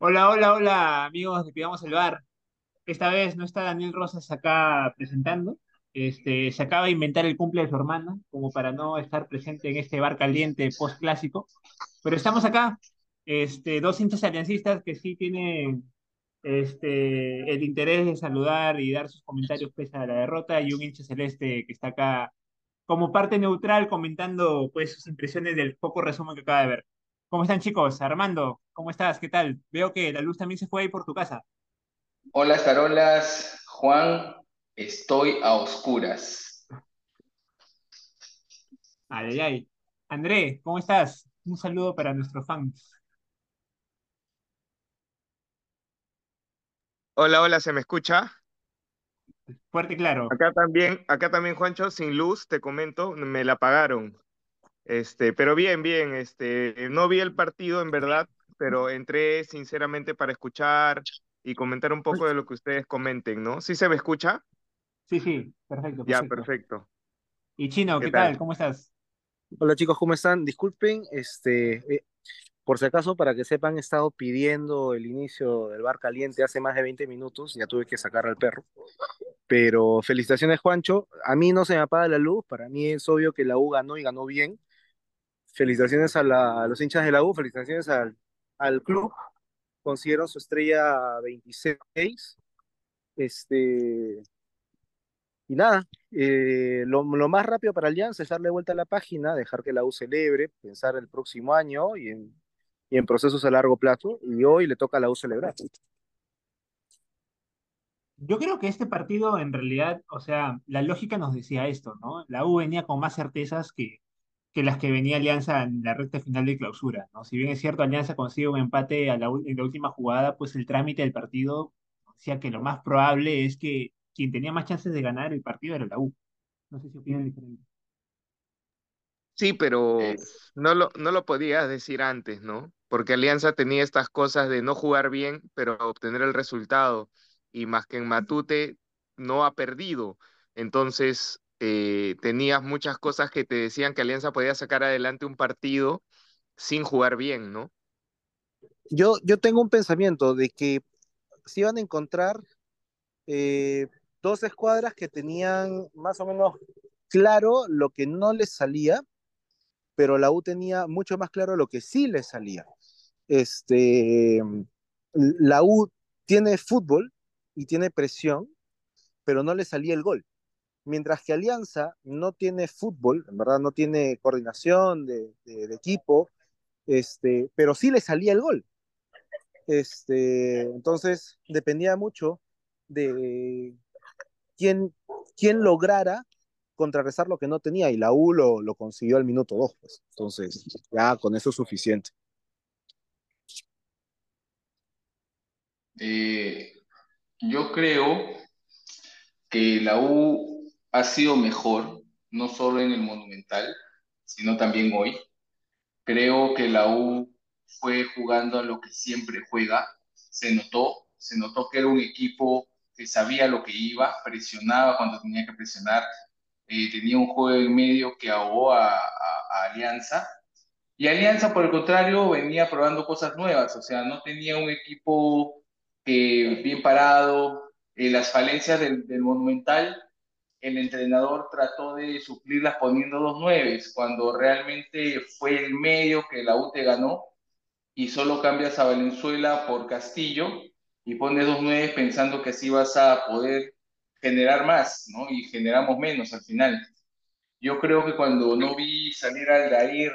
Hola, hola, hola, amigos de Pidamos el Bar. Esta vez no está Daniel Rosas acá presentando. Este, se acaba de inventar el cumple de su hermana, como para no estar presente en este bar caliente post clásico. Pero estamos acá, este, dos hinchas aliancistas que sí tienen este, el interés de saludar y dar sus comentarios pese a la derrota, y un hincha celeste que está acá como parte neutral comentando pues sus impresiones del poco resumen que acaba de ver. ¿Cómo están chicos? Armando, ¿cómo estás? ¿Qué tal? Veo que la luz también se fue ahí por tu casa. Hola, Tarolas. Juan, estoy a oscuras. Ay, ay, ay. André, ¿cómo estás? Un saludo para nuestros fans. Hola, hola, ¿se me escucha? Fuerte y claro. Acá también, acá también, Juancho, sin luz, te comento, me la apagaron. Este, pero bien, bien, este, no vi el partido en verdad, pero entré sinceramente para escuchar y comentar un poco de lo que ustedes comenten, ¿no? ¿Sí se me escucha? Sí, sí, perfecto, Ya, perfecto. perfecto. Y Chino, ¿Qué ¿qué tal? tal? ¿Cómo estás? Hola chicos, ¿cómo están? Disculpen, este, eh, por si acaso, para que sepan, he estado pidiendo el inicio del bar caliente hace más de 20 minutos, ya tuve que sacar al perro. Pero felicitaciones, Juancho. A mí no se me apaga la luz, para mí es obvio que la U ganó y ganó bien. Felicitaciones a, los hinchas de la U, felicitaciones al, al club, consiguieron su estrella 26. Este, y nada, eh, lo, lo más rápido para Alianza es darle vuelta a la página, dejar que la U celebre, pensar el próximo año y en, y en procesos a largo plazo. Y hoy le toca a la U celebrar. Yo creo que este partido en realidad, o sea, la lógica nos decía esto, ¿no? La U venía con más certezas que, que las que venía Alianza en la recta final de clausura, ¿no? Si bien es cierto, Alianza consigue un empate a la, en la última jugada, pues el trámite del partido decía que lo más probable es que quien tenía más chances de ganar el partido era la U. No sé si opinan diferente. Sí, pero Es- no lo, no lo podías decir antes, ¿no? Porque Alianza tenía estas cosas de no jugar bien, pero obtener el resultado. Y más que en Matute, no ha perdido. Entonces, eh, tenías muchas cosas que te decían que Alianza podía sacar adelante un partido sin jugar bien, ¿no? Yo, yo tengo un pensamiento de que se iban a encontrar eh, dos escuadras que tenían más o menos claro lo que no les salía, pero la U tenía mucho más claro lo que sí les salía. Este, la U tiene fútbol y tiene presión, pero no le salía el gol. Mientras que Alianza no tiene fútbol, en verdad no tiene coordinación de, equipo, este, pero sí le salía el gol. Este, entonces dependía mucho de quién, quién lograra contrarrestar lo que no tenía y la U lo, lo consiguió al minuto dos. Pues. Entonces, ya con eso es suficiente. eh, yo creo que la U ha sido mejor, no solo en el Monumental, sino también hoy. Creo que la U fue jugando a lo que siempre juega. Se notó, se notó que era un equipo que sabía lo que iba, presionaba cuando tenía que presionar, eh, tenía un juego en medio que ahogó a, Alianza. Y Alianza, por el contrario, venía probando cosas nuevas, o sea, no tenía un equipo eh, bien parado. Eh, las falencias del Monumental el entrenador trató de suplirlas poniendo dos nueves, cuando realmente fue el medio que la UTE ganó y solo cambias a Valenzuela por Castillo y pones dos nueves pensando que así vas a poder generar más, ¿no? Y generamos menos al final. Yo creo que cuando no vi salir al Dair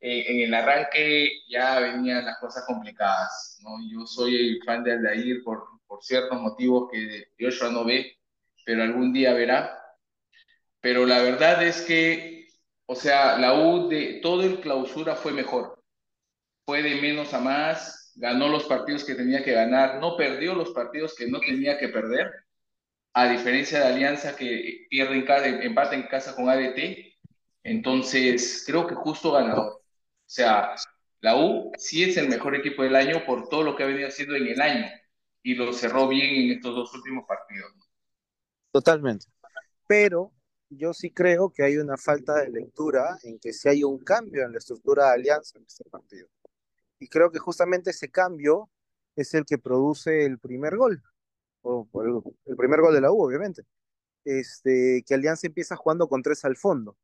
eh, en el arranque ya venían las cosas complicadas, ¿no? Yo soy el fan de Aldair por, por ciertos motivos que Joshua no ve, pero algún día verá pero la verdad es que, o sea, la U de todo el clausura fue mejor, fue de menos a más, ganó los partidos que tenía que ganar, no perdió los partidos que no tenía que perder, a diferencia de Alianza que pierde en casa, empata en casa con ADT, entonces creo que justo ganador. O sea, la U sí es el mejor equipo del año por todo lo que ha venido haciendo en el año y lo cerró bien en estos dos últimos partidos. Totalmente. Pero yo sí creo que hay una falta de lectura en que si hay un cambio en la estructura de alianza en este partido. Y creo que justamente ese cambio es el que produce el primer gol, o el, primer gol de la U, obviamente. Este, que Alianza empieza jugando con tres al fondo.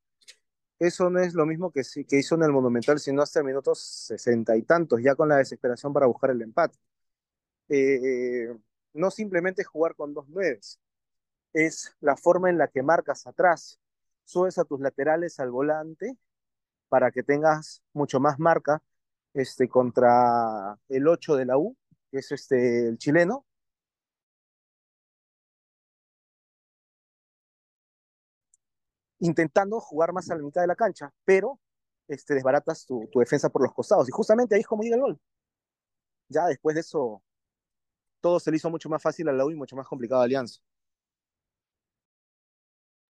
Eso no es lo mismo que, que hizo en el Monumental, sino hasta el minuto sesenta y tantos, ya con la desesperación para buscar el empate. Eh, no simplemente jugar con dos nueves, es la forma en la que marcas atrás, subes a tus laterales al volante para que tengas mucho más marca este, contra el 8 de la U, que es este, el chileno. Intentando jugar más a la mitad de la cancha, pero este, desbaratas tu, tu defensa por los costados. Y justamente ahí es como llega el gol. Ya después de eso, todo se le hizo mucho más fácil a la U y mucho más complicado a Alianza.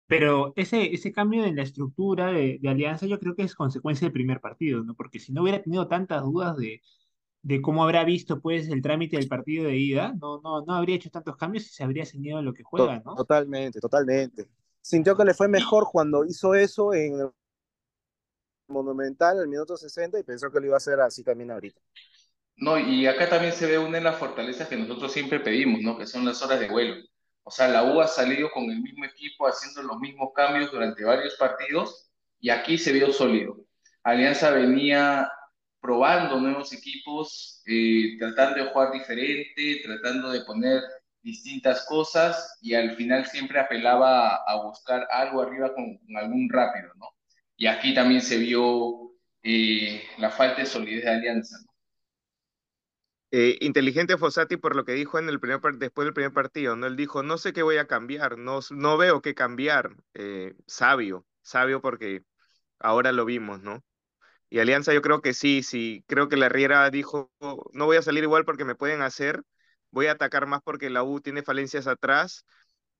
Pero ese, ese cambio en la estructura de, de Alianza yo creo que es consecuencia del primer partido, ¿no? Porque si no hubiera tenido tantas dudas de, de cómo habrá visto pues el trámite del partido de ida, no, no, no habría hecho tantos cambios y se habría ceñido a lo que juega, ¿no? Totalmente, totalmente. Sintió que le fue mejor cuando hizo eso en el Monumental al minuto 60 y pensó que lo iba a hacer así también ahorita. No, y acá también se ve una de las fortalezas que nosotros siempre pedimos, ¿no? Que son las horas de vuelo. O sea, la U ha salido con el mismo equipo haciendo los mismos cambios durante varios partidos y aquí se vio sólido. Alianza venía probando nuevos equipos, eh, tratando de jugar diferente, tratando de poner distintas cosas y al final siempre apelaba a, buscar algo arriba con, con, algún rápido, ¿no? Y aquí también se vio eh, la falta de solidez de Alianza, ¿no? Eh, inteligente Fossati por lo que dijo en el primer después del primer partido, ¿no? Él dijo, no sé qué voy a cambiar, no, no veo qué cambiar. Eh, sabio, sabio porque ahora lo vimos, ¿no? Y Alianza yo creo que sí, sí, creo que la Riera dijo, no voy a salir igual porque me pueden hacer, voy a atacar más porque la U tiene falencias atrás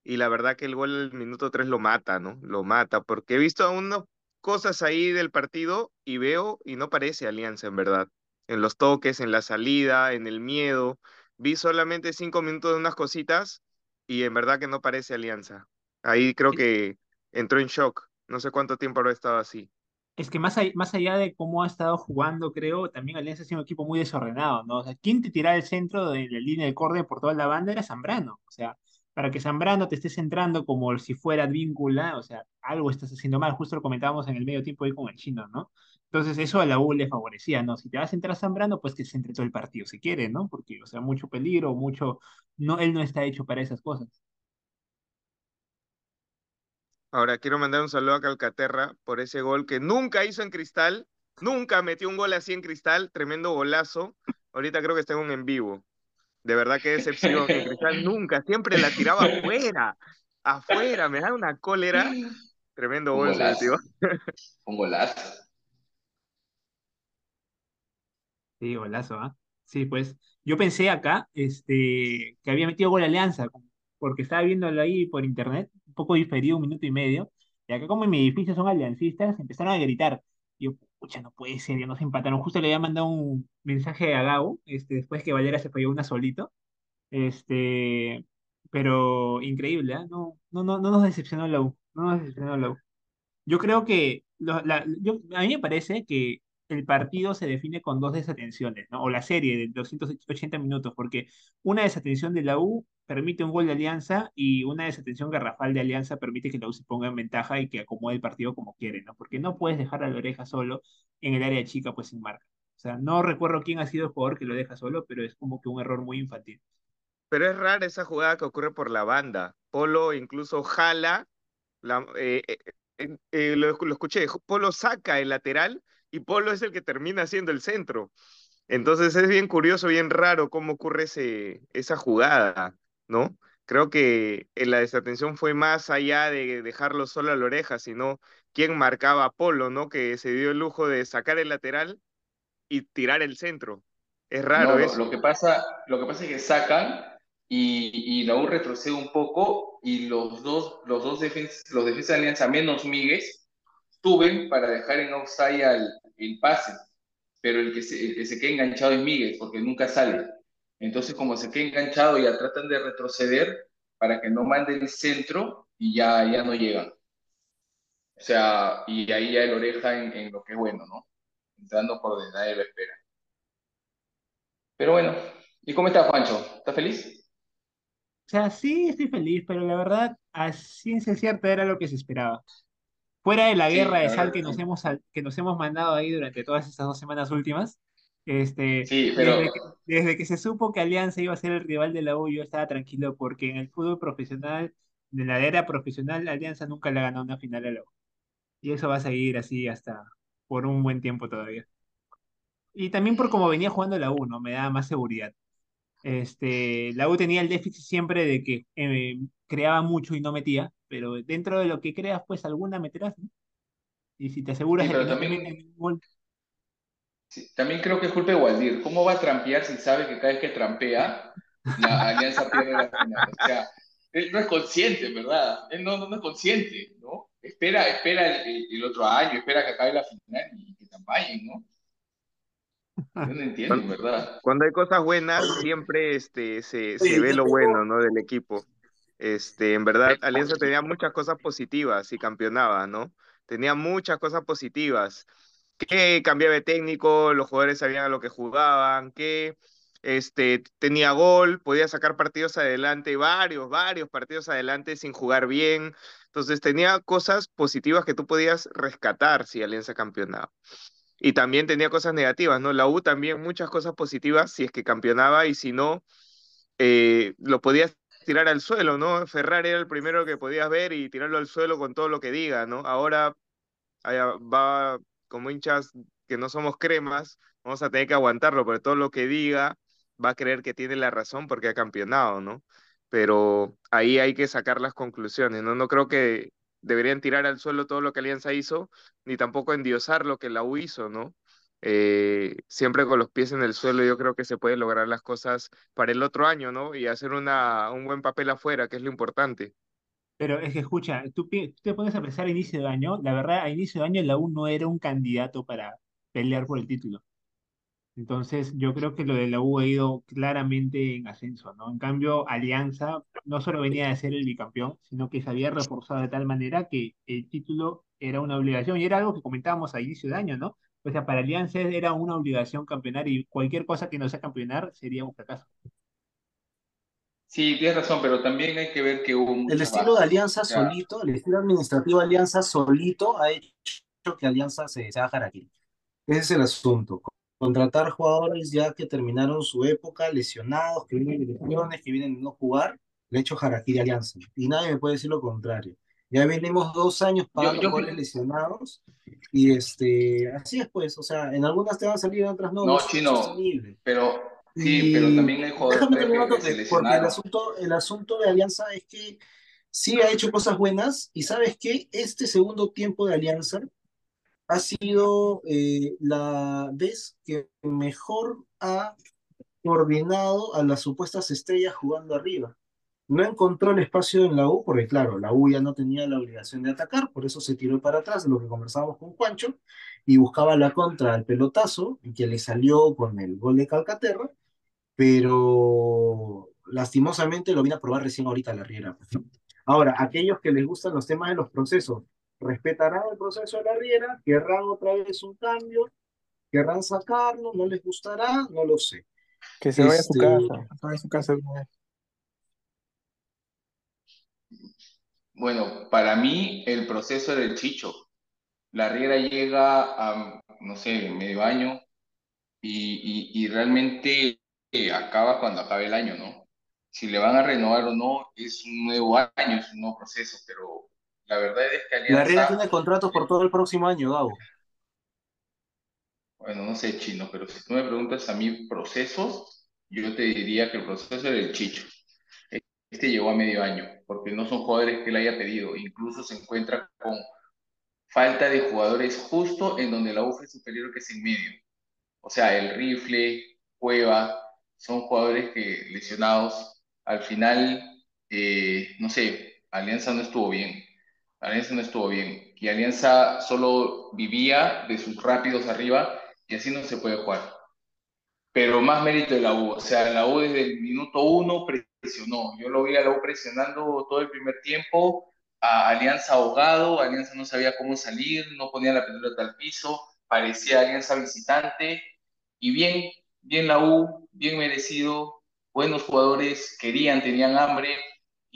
y la verdad que el gol del minuto 3 lo mata, ¿no? Lo mata, porque he visto unas cosas ahí del partido y veo y no parece Alianza en verdad en los toques, en la salida, en el miedo. Vi solamente cinco minutos de unas cositas y en verdad que no parece alianza. Ahí creo que entró en shock. No sé cuánto tiempo habrá estado así. Es que más, más allá de cómo ha estado jugando, creo, también Alianza sido un equipo muy desordenado, ¿no? O sea, ¿quién te tiraba el centro de la línea de córner por toda la banda? Era Zambrano. O sea, para que Zambrano te esté centrando como si fuera víncula, o sea, algo estás haciendo mal. Justo lo comentábamos en el medio tiempo ahí con el chino, ¿no? Entonces eso a la U le favorecía, ¿no? Si te vas a entrar Zambrano, pues que se entre todo el partido, si quiere, ¿no? Porque, o sea, mucho peligro, mucho... No, él no está hecho para esas cosas. Ahora quiero mandar un saludo a Calcaterra por ese gol que nunca hizo en Cristal, nunca metió un gol así en Cristal, tremendo golazo. Ahorita creo que está en un en vivo. De verdad que decepción, Cristal nunca, siempre la tiraba afuera, afuera, me da una cólera. Tremendo Un gol, se golazo. metió. Un golazo. Sí, golazo, ¿ah? Sí, pues yo pensé acá este, que había metido gol Alianza, porque estaba viéndolo ahí por internet, un poco diferido, un minuto y medio, y acá como en mi edificio son aliancistas, empezaron a gritar. Y yo, pucha, no puede ser, ya no se empataron. Justo le había mandado un mensaje a Gabo, este, después que Valera se falló una solito, este, pero increíble, ¿ah? No, no, no, no nos decepcionó la U, no nos decepcionó la U. Yo creo que lo- la- yo, a mí me parece que el partido se define con dos desatenciones, ¿no? O la serie de 280 minutos, porque una desatención de la U permite un gol de Alianza y una desatención garrafal de Alianza permite que la U se ponga en ventaja y que acomode el partido como quiere, ¿no? Porque no puedes dejar a la oreja solo en el área chica, pues sin marca. O sea, no recuerdo quién ha sido el jugador que lo deja solo, pero es como que un error muy infantil. Pero es rara esa jugada que ocurre por la banda. Polo incluso jala, la, eh, eh, eh, lo, lo escuché, Polo saca el lateral y Polo es el que termina haciendo el centro. Entonces es bien curioso, bien raro cómo ocurre ese, esa jugada, ¿no? Creo que en la desatención fue más allá de dejarlo solo a la oreja, sino quién marcaba a Polo, ¿no? Que se dio el lujo de sacar el lateral y tirar el centro. Es No, raro lo, lo que pasa, lo que pasa es que sacan y, y la U retrocede un poco y los dos, los dos defensas, los defensas de Alianza menos Míguez suben para dejar en offside al, el pase, pero el que, se, el que se queda enganchado es Míguez porque nunca sale. Entonces, como se queda enganchado, ya tratan de retroceder para que no mande el centro y ya, ya no llegan. O sea, y ahí ya el oreja en, en lo que es bueno, ¿no? Entrando por donde nadie lo espera. Pero bueno, ¿Y cómo está Juancho? ¿Estás feliz? O sea, sí estoy feliz, pero la verdad, a ciencia cierta era lo que se esperaba. Fuera de la guerra Sí, de sal que nos hemos, que nos hemos mandado ahí durante todas estas dos semanas últimas, este, Sí, pero desde que, desde que se supo que Alianza iba a ser el rival de la U, yo estaba tranquilo porque en el fútbol profesional, de la era profesional, Alianza nunca le ha ganado una final a la U. Y eso va a seguir así hasta por un buen tiempo todavía. Y también por cómo venía jugando la U, ¿no? Me da más seguridad. Este, la U tenía el déficit siempre de que eh, creaba mucho y no metía, pero dentro de lo que creas, pues alguna meterás, ¿no? Y si te aseguras sí, de que pero no te meten también, ningún gol, sí, también creo que es culpa de Waldir. ¿Cómo va a trampear si sabe que cada vez que trampea, la Alianza pierde la final? O sea, él no es consciente, ¿verdad? Él no, no, no es consciente, ¿no? Espera, espera el, otro año, espera que acabe la final y que tamballen, ¿no? Yo no entiendo, en verdad. Cuando hay cosas buenas, siempre este, se, se ve lo bueno, ¿no? Del equipo. Este, en verdad, Alianza tenía muchas cosas positivas y campeonaba, ¿no? Tenía muchas cosas positivas. Que cambiaba de técnico, los jugadores sabían a lo que jugaban, que este, tenía gol, podía sacar partidos adelante, varios, varios partidos adelante sin jugar bien. Entonces tenía cosas positivas que tú podías rescatar si Alianza campeonaba. Y también tenía cosas negativas, ¿no? La U también muchas cosas positivas si es que campeonaba y si no, eh, lo podías tirar al suelo, ¿no? Ferrari era el primero que podías ver y tirarlo al suelo con todo lo que diga, ¿no? Ahora va como hinchas que no somos cremas, vamos a tener que aguantarlo, pero todo lo que diga va a creer que tiene la razón porque ha campeonado, ¿no? Pero ahí hay que sacar las conclusiones, ¿no? No creo que deberían tirar al suelo todo lo que Alianza hizo, ni tampoco endiosar lo que la U hizo, ¿no? Eh, siempre con los pies en el suelo yo creo que se pueden lograr las cosas para el otro año, ¿no? Y hacer una, un buen papel afuera, que es lo importante. pero es que escucha, tú, tú te pones a pensar a inicio de año, la verdad, a inicio de año la U no era un candidato para pelear por el título. Entonces, yo creo que lo de la U ha ido claramente en ascenso, ¿no? En cambio, Alianza no solo venía de ser el bicampeón, sino que se había reforzado de tal manera que el título era una obligación y era algo que comentábamos a inicio de año, ¿no? O sea, para Alianza era una obligación campeonar y cualquier cosa que no sea campeonar sería un fracaso. Sí, tienes razón, pero también hay que ver que hubo el estilo de bajas. Alianza solito, el estilo administrativo de Alianza solito ha hecho que Alianza se, se haga aquí. Ese es el asunto. Contratar jugadores ya que terminaron su época, lesionados, que vienen de lesiones, que vienen de no jugar, le ha hecho Harakiri a Alianza. Y nadie me puede decir lo contrario. Ya venimos dos años yo, pagando yo, jugadores lesionados y este, así es pues, o sea, en algunas te van a salir, en otras no, no Chino, pero sí, pero Y también hay jugadores déjame terminar que, que porque el asunto, el asunto de Alianza es que sí ha hecho cosas buenas y sabes que este segundo tiempo de Alianza ha sido eh, la vez que mejor ha coordinado a las supuestas estrellas jugando arriba. No encontró el espacio en la U, porque claro, la U ya no tenía la obligación de atacar, por eso se tiró para atrás, de lo que conversábamos con Juancho, y buscaba la contra al pelotazo, y que le salió con el gol de Calcaterra, pero lastimosamente lo vine a probar recién ahorita la Riera. Ahora, aquellos que les gustan los temas de los procesos, respetarán el proceso de la Riera, querrán otra vez un cambio, querrán sacarlo, no les gustará, no lo sé. Que se vaya a su Este, casa, que se vaya a su casa de una vez. Bueno, para mí el proceso era el Chicho. La Riera llega a, no sé, medio año y, y, y realmente eh, acaba cuando acabe el año, ¿no? Si le van a renovar o no, es un nuevo año, es un nuevo proceso, pero la verdad es que la Riera Alianza, tiene contratos por todo el próximo año, Gabo. bueno, no sé chino, pero si tú me preguntas a mí procesos, yo te diría que el proceso era el Chicho. Este llegó a medio año, porque no son jugadores que él haya pedido, incluso se encuentra con falta de jugadores justo en donde la U fue superior que es en medio. O sea, el Rifle, Cueva, son jugadores que lesionados, al final, eh, no sé, Alianza no estuvo bien. Alianza no estuvo bien. Y Alianza solo vivía de sus rápidos arriba y así no se puede jugar. Pero más mérito de la U. O sea, la U desde el minuto uno presionó. Yo lo vi a la U presionando todo el primer tiempo, a Alianza ahogado, Alianza no sabía cómo salir, no ponía la pelota al piso, parecía Alianza visitante y bien, bien la U, bien merecido, buenos jugadores, querían, tenían hambre,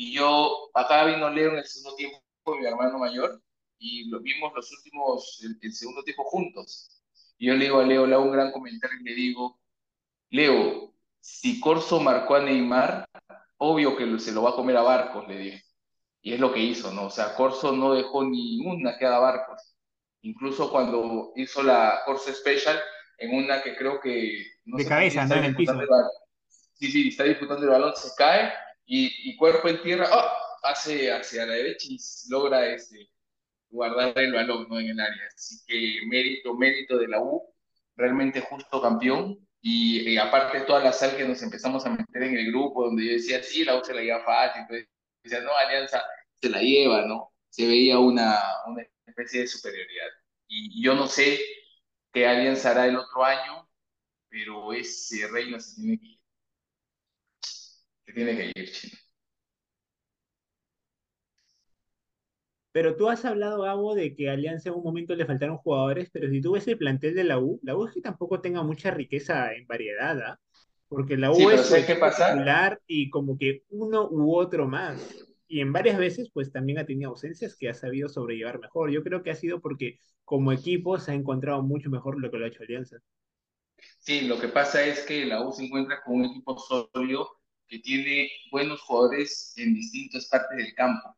y yo, acá vino Leo en el segundo tiempo, mi hermano mayor, y lo vimos los últimos, el, segundo tiempo juntos. Y yo le digo a Leo, le hago un gran comentario y le digo, Leo, si Corso marcó a Neymar, obvio que se lo va a comer a Barcos, le dije. Y es lo que hizo, ¿no? O sea, Corso no dejó ni una que haga Barcos. Incluso cuando hizo la Corso Special, en una que creo que... No de cabeza, no en el piso. sí, sí, está disputando el balón, se cae y, cuerpo en tierra, ¡oh! hace hacia la derecha y logra este, guardar el balón ¿no? en el área. Así que mérito, mérito de la U, realmente justo campeón. Y, aparte de toda la sal que nos empezamos a meter en el grupo, donde yo decía, sí, la U se la lleva fácil, entonces decía, no, Alianza se la lleva, ¿no? Se veía una, una especie de superioridad. Y, yo no sé qué Alianza hará el otro año, pero ese reino se tiene que ir. Se tiene que ir, Chino. Pero tú has hablado, Gabo, de que a Alianza en un momento le faltaron jugadores, pero si tú ves el plantel de la U, la U es que tampoco tenga mucha riqueza en variedad, ¿ah? Porque la U es popular y como que uno u otro más. Y en varias veces, pues también ha tenido ausencias que ha sabido sobrellevar mejor. Yo creo que ha sido porque como equipo se ha encontrado mucho mejor lo que lo ha hecho Alianza. Sí, lo que pasa es que la U se encuentra con un equipo sólido que tiene buenos jugadores en distintas partes del campo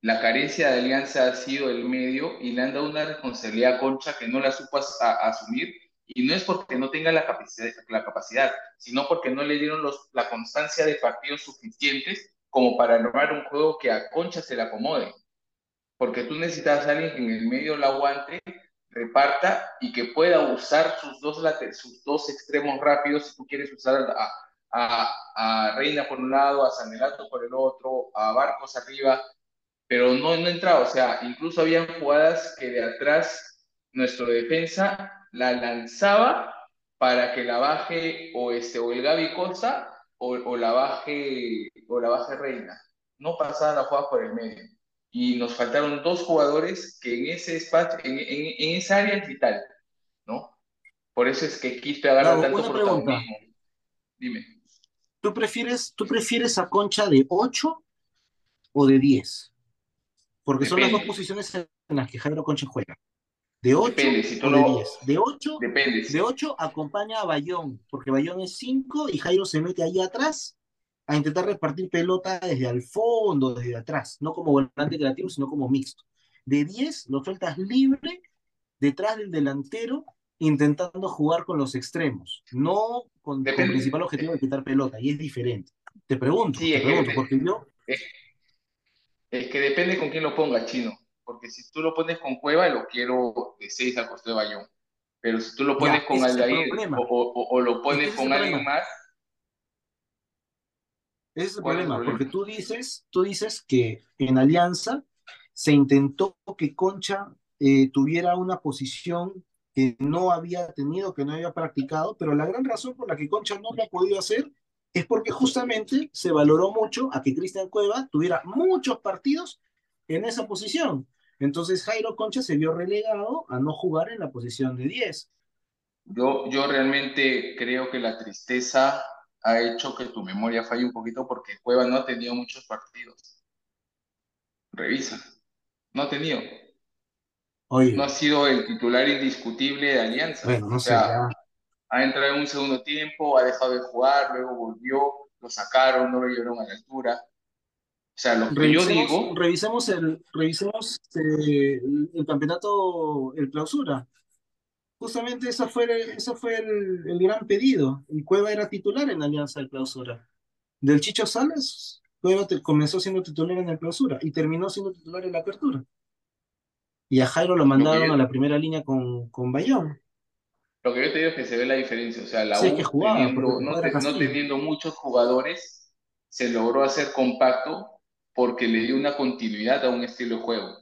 la carencia de Alianza ha sido el medio y le han dado una responsabilidad a Concha que no la supo asumir y no es porque no tenga la capacidad, sino porque no le dieron los, la constancia de partidos suficientes como para armar un juego que a Concha se le acomode. Porque tú necesitas a alguien que en el medio la aguante, reparta y que pueda usar sus dos, sus dos extremos rápidos si tú quieres usar a, a, a Reina por un lado, a Sanelato por el otro, a Barcos arriba, pero no, no entraba, o sea, incluso habían jugadas que de atrás nuestro defensa la lanzaba para que la baje o, este, o el Gaby Costa o, o, la baje, o la baje Reina. No pasaban la jugada por el medio. Y nos faltaron dos jugadores que en ese espacio, en, en, esa área es vital, ¿no? Por eso es que Quispe agarra tanto protagonismo. Dime. ¿Tú prefieres, ¿Tú prefieres a Concha de 8 o de 10? Porque son las dos posiciones en las que Jairo Concha juega. De 8 o de 10. De 8, de 8 acompaña a Bayón, porque Bayón es 5 y Jairo se mete ahí atrás a intentar repartir pelota desde al fondo, desde atrás, no como volante creativo, sino como mixto. De 10 lo sueltas libre detrás del delantero intentando jugar con los extremos, no con, el principal objetivo de quitar pelota, y es diferente. Te pregunto, te pregunto, porque yo... Es que depende con quién lo pongas, chino. Porque si tú lo pones con Cueva, lo quiero de 6 al costo de Bayón. Pero si tú lo pones con Aldair o, o, lo pones con alguien más. Ese es el problema, porque tú dices, tú dices que en Alianza se intentó que Concha eh, tuviera una posición que no había tenido, que no había practicado, pero la gran razón por la que Concha no lo ha podido hacer es porque justamente se valoró mucho a que Cristian Cueva tuviera muchos partidos en esa posición. Entonces Jairo Concha se vio relegado a no jugar en la posición de 10. Yo, yo realmente creo que la tristeza ha hecho que tu memoria falle un poquito porque Cueva no ha tenido muchos partidos. Revisa. No ha tenido. No ha sido el titular indiscutible de Alianza. Bueno, no sé, ha entrado en un segundo tiempo, ha dejado de jugar, luego volvió, lo sacaron, no lo llevaron a la altura. O sea, lo que yo digo... Revisemos el, revisemos eh, el, campeonato, el clausura. Justamente ese fue, el, fue el, gran pedido. El Cueva era titular en la Alianza de Clausura. Del Chicho Salas, Cueva comenzó siendo titular en el clausura y terminó siendo titular en la apertura. Y a Jairo lo mandaron a la primera línea con, con Bayón. Lo que yo te digo es que se ve la diferencia. O sea, la U, teniendo, no, teniendo muchos jugadores, se logró hacer compacto porque le dio una continuidad a un estilo de juego.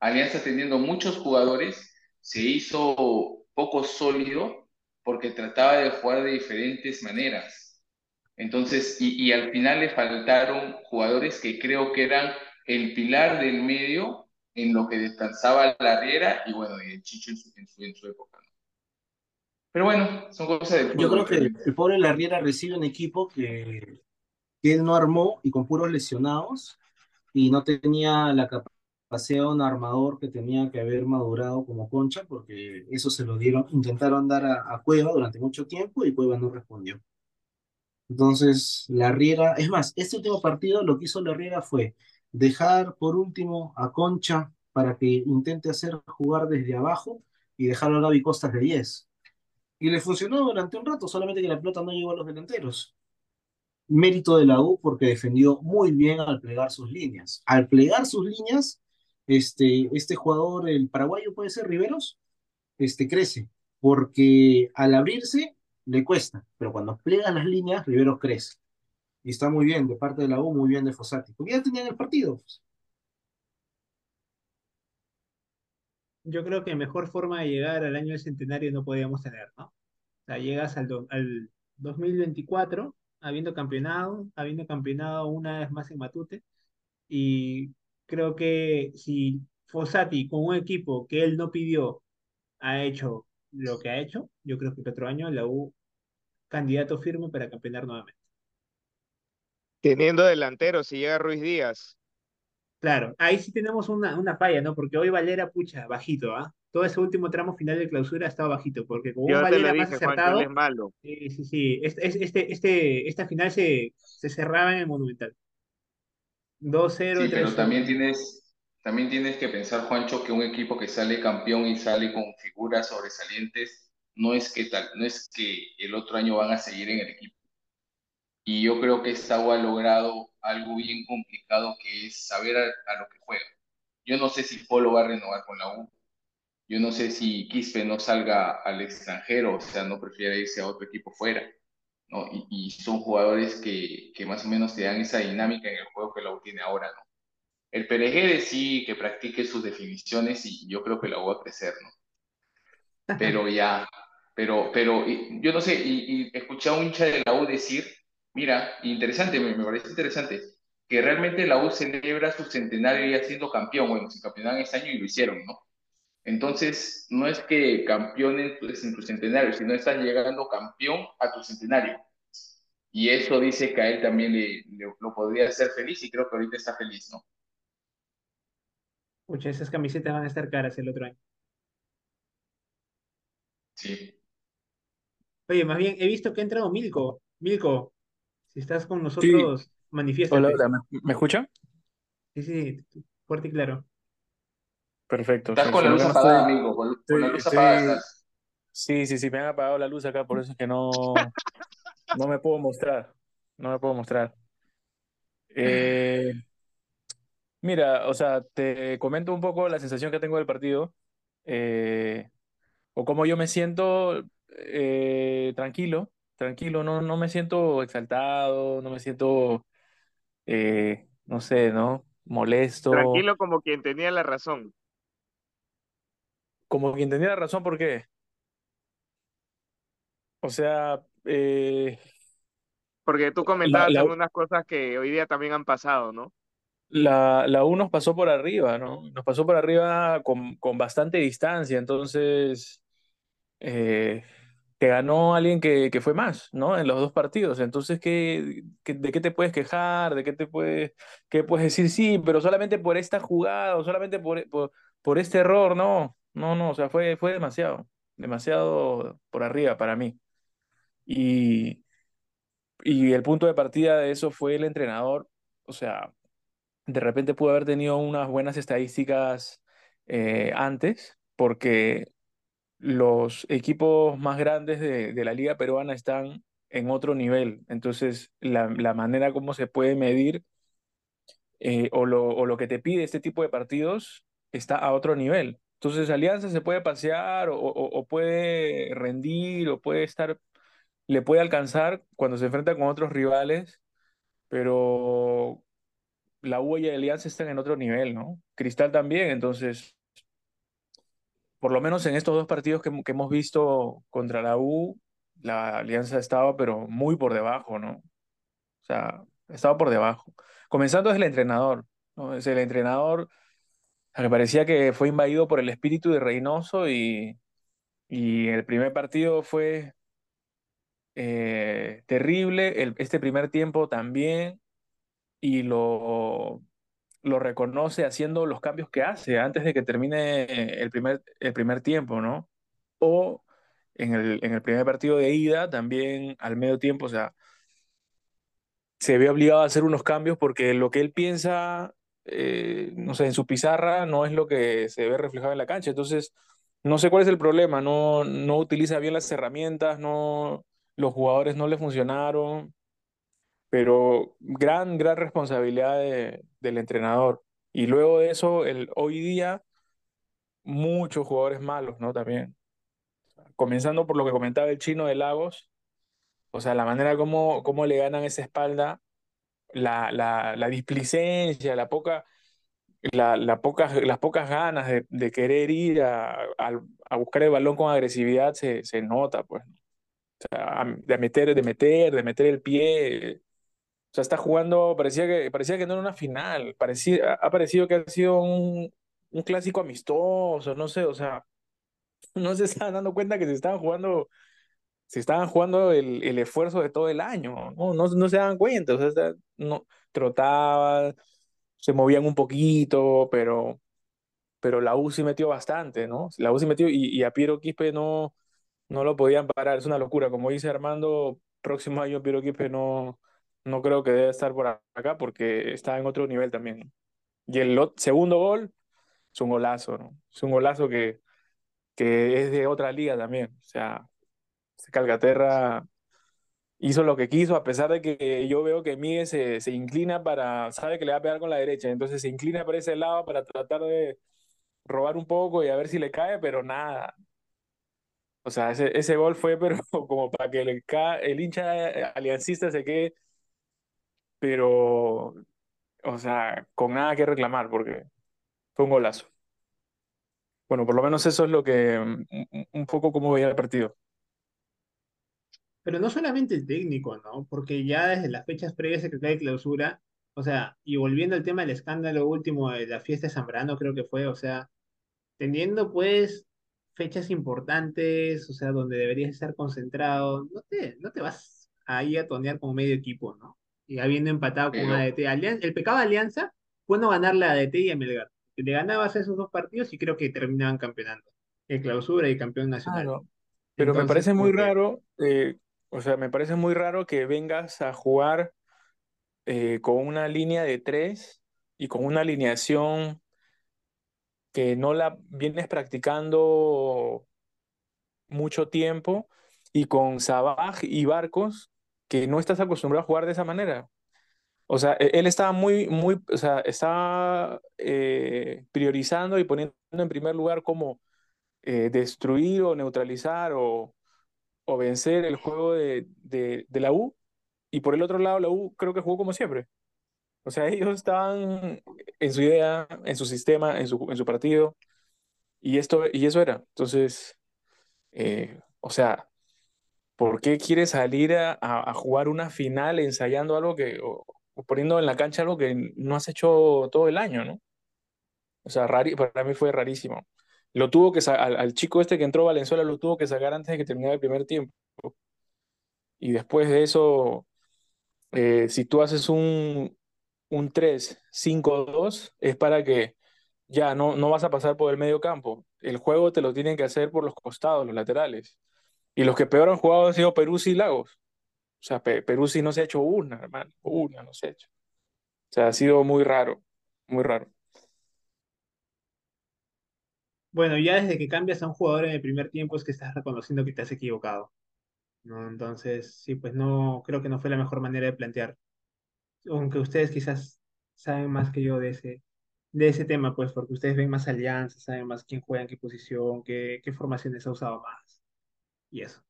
Alianza teniendo muchos jugadores, se hizo poco sólido porque trataba de jugar de diferentes maneras. Entonces, y, y al final le faltaron jugadores que creo que eran el pilar del medio en lo que descansaba la Riera y bueno, y el Chicho en su, en su, en su época. Pero bueno, son cosas del fútbol. Yo creo que el pobre Larriera recibe un equipo que, que él no armó y con puros lesionados y no tenía la capacidad de un armador que tenía que haber madurado como Concha, porque eso se lo dieron, intentaron dar a, a Cueva durante mucho tiempo y Cueva no respondió. Entonces, la Riera, es más, este último partido lo que hizo la Riera fue dejar por último a Concha para que intente hacer jugar desde abajo y dejarlo a Gaby Costas de 10. Y le funcionó durante un rato, solamente que la pelota no llegó a los delanteros. Mérito de la U porque defendió muy bien al plegar sus líneas. Al plegar sus líneas, este, este jugador, el paraguayo puede ser Riveros, este, crece, porque al abrirse le cuesta, pero cuando plegan las líneas, Riveros crece. Y está muy bien, de parte de la U, muy bien de Fossati. Porque ya tenían el partido. Pues. Yo creo que mejor forma de llegar al año del centenario no podíamos tener, ¿no? O sea, llegas al, al 2024 habiendo campeonado, habiendo campeonado una vez más en Matute, y creo que si Fossati con un equipo que él no pidió ha hecho lo que ha hecho, yo creo que el otro año la U candidato firme para campeonar nuevamente. Teniendo delantero, si llega Ruiz Díaz. Claro, ahí sí tenemos una, una falla, ¿no? Porque hoy Valera, pucha, bajito, ¿ah? Todo ese último tramo final de clausura ha estado bajito, porque como un Valera más acertado. es malo. Sí, sí, sí. Este, este, este, esta final se, se cerraba en el Monumental. 2-0. Sí, pero también tienes, también tienes que pensar, Juancho, que un equipo que sale campeón y sale con figuras sobresalientes, no es que, tal, no es que el otro año van a seguir en el equipo. Y yo creo que esta ha logrado algo bien complicado que es saber a, lo que juega. Yo no sé si Polo va a renovar con la U. Yo no sé si Quispe no salga al extranjero, o sea, no prefiere irse a otro equipo fuera. ¿no? Y, son jugadores que, que, más o menos te dan esa dinámica en el juego que la U tiene ahora, ¿no? El de sí, que practique sus definiciones y yo creo que la U va a crecer, ¿no? Pero ya, pero, pero yo no sé, y, y escuché a un hincha de la U decir Mira, interesante, me, parece interesante, que realmente la U celebra su centenario ya siendo campeón. Bueno, se campeonaron este año y lo hicieron, ¿no? Entonces, no es que campeonen en tu centenario, sino estás llegando campeón a tu centenario. Y eso dice que a él también le, lo podría hacer feliz y creo que ahorita está feliz, ¿no? Pucha, esas camisetas van a estar caras el otro año. Sí. Oye, más bien, he visto que ha entrado Milko. Milko, si estás con nosotros, manifiesta. Hola, hola, ¿me, escucha? Sí, sí, fuerte y claro. Perfecto. Estás con la luz apagada, amigo, con, la luz apagada Sí, sí, sí, me han apagado la luz acá, por eso es que no, no me puedo mostrar. No me puedo mostrar. Eh, mira, o sea, te comento un poco la sensación que tengo del partido. Eh, o cómo yo me siento eh, tranquilo tranquilo, no, no me siento exaltado, no me siento, eh, no sé, ¿no? Molesto. Tranquilo como quien tenía la razón. Como quien tenía la razón, ¿por qué? O sea, eh, porque tú comentabas algunas cosas que hoy día también han pasado, ¿no? La, la U nos pasó por arriba, ¿no? Nos pasó por arriba con, con bastante distancia, entonces eh, que ganó alguien que, que, fue más, ¿no? En los dos partidos. Entonces, ¿qué, de qué te puedes quejar? ¿De qué te puedes, qué puedes decir? Sí, pero solamente por esta jugada o solamente por, por, por, este error, no, no, no, o sea, fue, fue demasiado, demasiado por arriba para mí. Y, y el punto de partida de eso fue el entrenador, o sea, de repente pudo haber tenido unas buenas estadísticas eh, antes, porque los equipos más grandes de, la liga peruana están en otro nivel. Entonces, la, manera como se puede medir eh, o, lo, que te pide este tipo de partidos está a otro nivel. Entonces, Alianza se puede pasear o, puede rendir o puede estar, le puede alcanzar cuando se enfrenta con otros rivales, pero la U y Alianza están en otro nivel, ¿no? Cristal también, entonces por lo menos en estos dos partidos que, hemos visto contra la U, la alianza estaba, pero muy por debajo, ¿no? O sea, estaba por debajo. Comenzando desde el entrenador. Es el entrenador que parecía que fue invadido por el espíritu de Reynoso y, Y el primer partido fue eh, terrible, este primer tiempo también, y lo, lo reconoce haciendo los cambios que hace antes de que termine el primer, el primer tiempo, ¿no? O en el, en el primer partido de ida, también al medio tiempo, o sea, se ve obligado a hacer unos cambios porque lo que él piensa, eh, no sé, en su pizarra no es lo que se ve reflejado en la cancha. Entonces, no sé cuál es el problema, no, no utiliza bien las herramientas, no, los jugadores no le funcionaron, pero gran, gran responsabilidad del entrenador. Y luego de eso, el, hoy día, muchos jugadores malos, ¿no? También. Comenzando por lo que comentaba el chino de Lagos, o sea, la manera como, como le ganan esa espalda, la, la, la displicencia, la poca, la, la pocas, las pocas ganas de, de querer ir a, a, buscar el balón con agresividad se, se nota, pues. O sea, de meter, de meter, de meter el pie. O sea, está jugando, parecía que, parecía que no era una final, parecía, ha parecido que ha sido un, un clásico amistoso, no sé, o sea, no se estaban dando cuenta que se estaban jugando, se estaban jugando el, el esfuerzo de todo el año, no, no, no se daban cuenta, o sea, no, trotaban, se movían un poquito, pero, pero la U sí metió bastante, ¿no? La U sí metió y, y a Piero Quispe no, no lo podían parar, es una locura, como dice Armando, próximo año Piero Quispe no, no creo que debe estar por acá porque está en otro nivel también. Y el segundo gol es un golazo, ¿no? Es un golazo que, que es de otra liga también. O sea, Calcaterra hizo lo que quiso, a pesar de que yo veo que Miguel se, se, inclina para, sabe que le va a pegar con la derecha, entonces se inclina para ese lado para tratar de robar un poco y a ver si le cae, pero nada. O sea, ese, ese gol fue pero como para que el, el hincha aliancista se quede, pero, o sea, con nada que reclamar, porque fue un golazo. Bueno, por lo menos eso es lo que, un poco como veía el partido. Pero no solamente el técnico, ¿no? Porque ya desde las fechas previas de de clausura, o sea, y volviendo al tema del escándalo último de la fiesta de Zambrano, creo que fue, o sea, teniendo pues fechas importantes, o sea, donde deberías estar concentrado, no te, no te vas ahí a tonear como medio equipo, ¿no? Y habiendo empatado con ADT. el pecado de Alianza fue no ganarle a ADT y a Melgar. Le ganabas esos dos partidos y creo que terminaban campeonando. El clausura y campeón nacional. Pero me parece muy raro eh, o sea, me parece muy raro que vengas a jugar eh, con una línea de tres y con una alineación que no la vienes practicando mucho tiempo y con Sabaj y Barcos que no estás acostumbrado a jugar de esa manera. O sea, e-, él estaba muy, muy, o sea, estaba eh, priorizando y poniendo en primer lugar como eh, destruir o neutralizar o, o vencer el juego de, de, de, la U. Y por el otro lado, la U creo que jugó como siempre. O sea, ellos estaban en su idea, en su sistema, en su, en su partido. Y, esto, y eso era. Entonces, eh, o sea, ¿por qué quieres salir a, a, jugar una final ensayando algo que, o, poniendo en la cancha algo que no has hecho todo el año, ¿no? O sea, para mí fue rarísimo. Lo tuvo que al, al, chico este que entró Valenzuela lo tuvo que sacar antes de que terminara el primer tiempo. Y después de eso, eh, si tú haces un, un 3-5-2, es para que ya no, no vas a pasar por el medio campo. El juego te lo tienen que hacer por los costados, los laterales. Y los que peor han jugado han sido Perú y Lagos. O sea, Perú no se ha hecho una, hermano. Una no se ha hecho. O sea, ha sido muy raro, muy raro. Bueno, ya desde que cambias a un jugador en el primer tiempo es que estás reconociendo que te has equivocado. ¿no? Entonces, sí, pues no, creo que no fue la mejor manera de plantear. Aunque ustedes quizás saben más que yo de ese, de ese tema, pues, porque ustedes ven más alianzas, saben más quién juega en qué posición, qué, qué formaciones ha usado más. Y eso.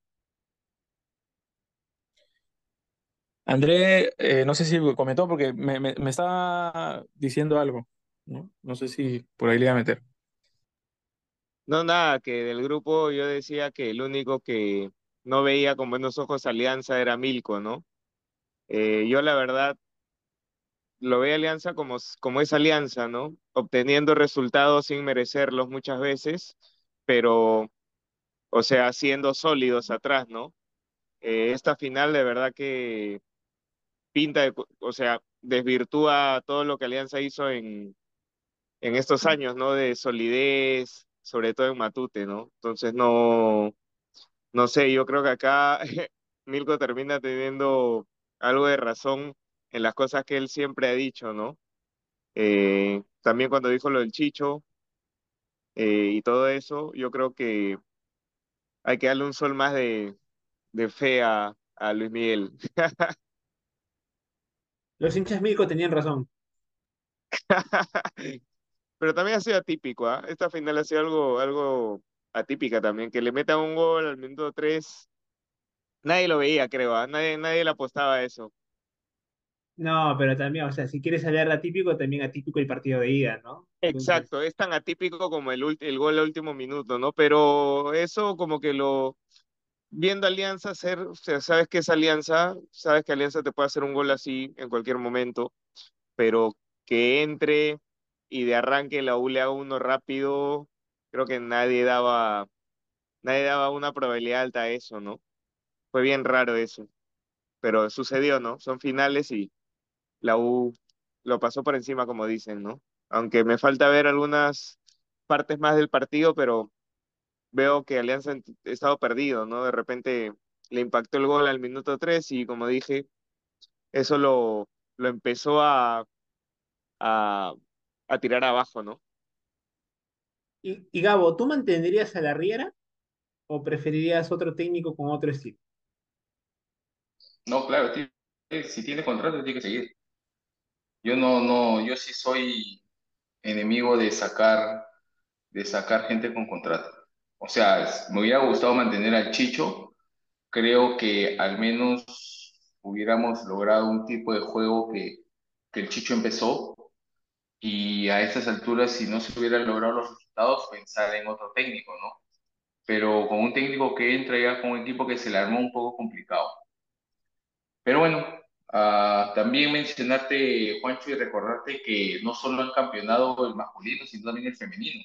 André, eh, no sé si comentó porque me, me, me estaba diciendo algo, ¿no? No sé si por ahí le iba a meter. No, nada, que del grupo yo decía que el único que no veía con buenos ojos Alianza era Milko, ¿no? Eh, yo la verdad lo veo Alianza como, como es Alianza, ¿no? Obteniendo resultados sin merecerlos muchas veces, pero o sea, siendo sólidos atrás, ¿no? Eh, esta final de verdad que pinta, o sea, desvirtúa todo lo que Alianza hizo en, en estos años, ¿no? De solidez, sobre todo en Matute, ¿no? Entonces no, no sé, yo creo que acá Milko termina teniendo algo de razón en las cosas que él siempre ha dicho, ¿no? Eh, también cuando dijo lo del Chicho eh, y todo eso, yo creo que hay que darle un sol más de, de fe a, a Luis Miguel. Los hinchas Milko tenían razón. Pero también ha sido atípico, ¿ah? Esta final ha sido algo, algo atípica también, que le metan un gol al minuto 3. Nadie lo veía, creo, ¿ah? Nadie, nadie le apostaba a eso. No, pero también, o sea, si quieres hablar de atípico, también atípico el partido de ida, ¿no? Exacto, es tan atípico como el, el gol al último minuto, ¿no? Pero eso como que lo, viendo Alianza hacer, o sea, sabes que es Alianza, sabes que Alianza te puede hacer un gol así en cualquier momento, pero que entre y de arranque la U le haga uno rápido, creo que nadie daba, nadie daba una probabilidad alta a eso, ¿no? Fue bien raro eso, pero sucedió, ¿no? Son finales y la U lo pasó por encima, como dicen, ¿no? Aunque me falta ver algunas partes más del partido, pero veo que Alianza ha estado perdido, ¿no? De repente le impactó el gol al minuto 3 y como dije, eso lo, lo empezó a, a, a tirar abajo, ¿no? Y, Gabo, ¿tú mantendrías a la Riera o preferirías otro técnico con otro estilo? No, claro, si tiene contrato tiene que seguir. Yo no, no, yo sí soy enemigo de sacar, de sacar gente con contrato. O sea, me hubiera gustado mantener al Chicho. Creo que al menos hubiéramos logrado un tipo de juego que, que el Chicho empezó y a estas alturas, si no se hubieran logrado los resultados, pensar en otro técnico, ¿no? Pero con un técnico que entra ya con un equipo que se le armó un poco complicado. Pero bueno, uh, también mencionarte, Juancho, y recordarte que no solo han campeonado el masculino, sino también el femenino.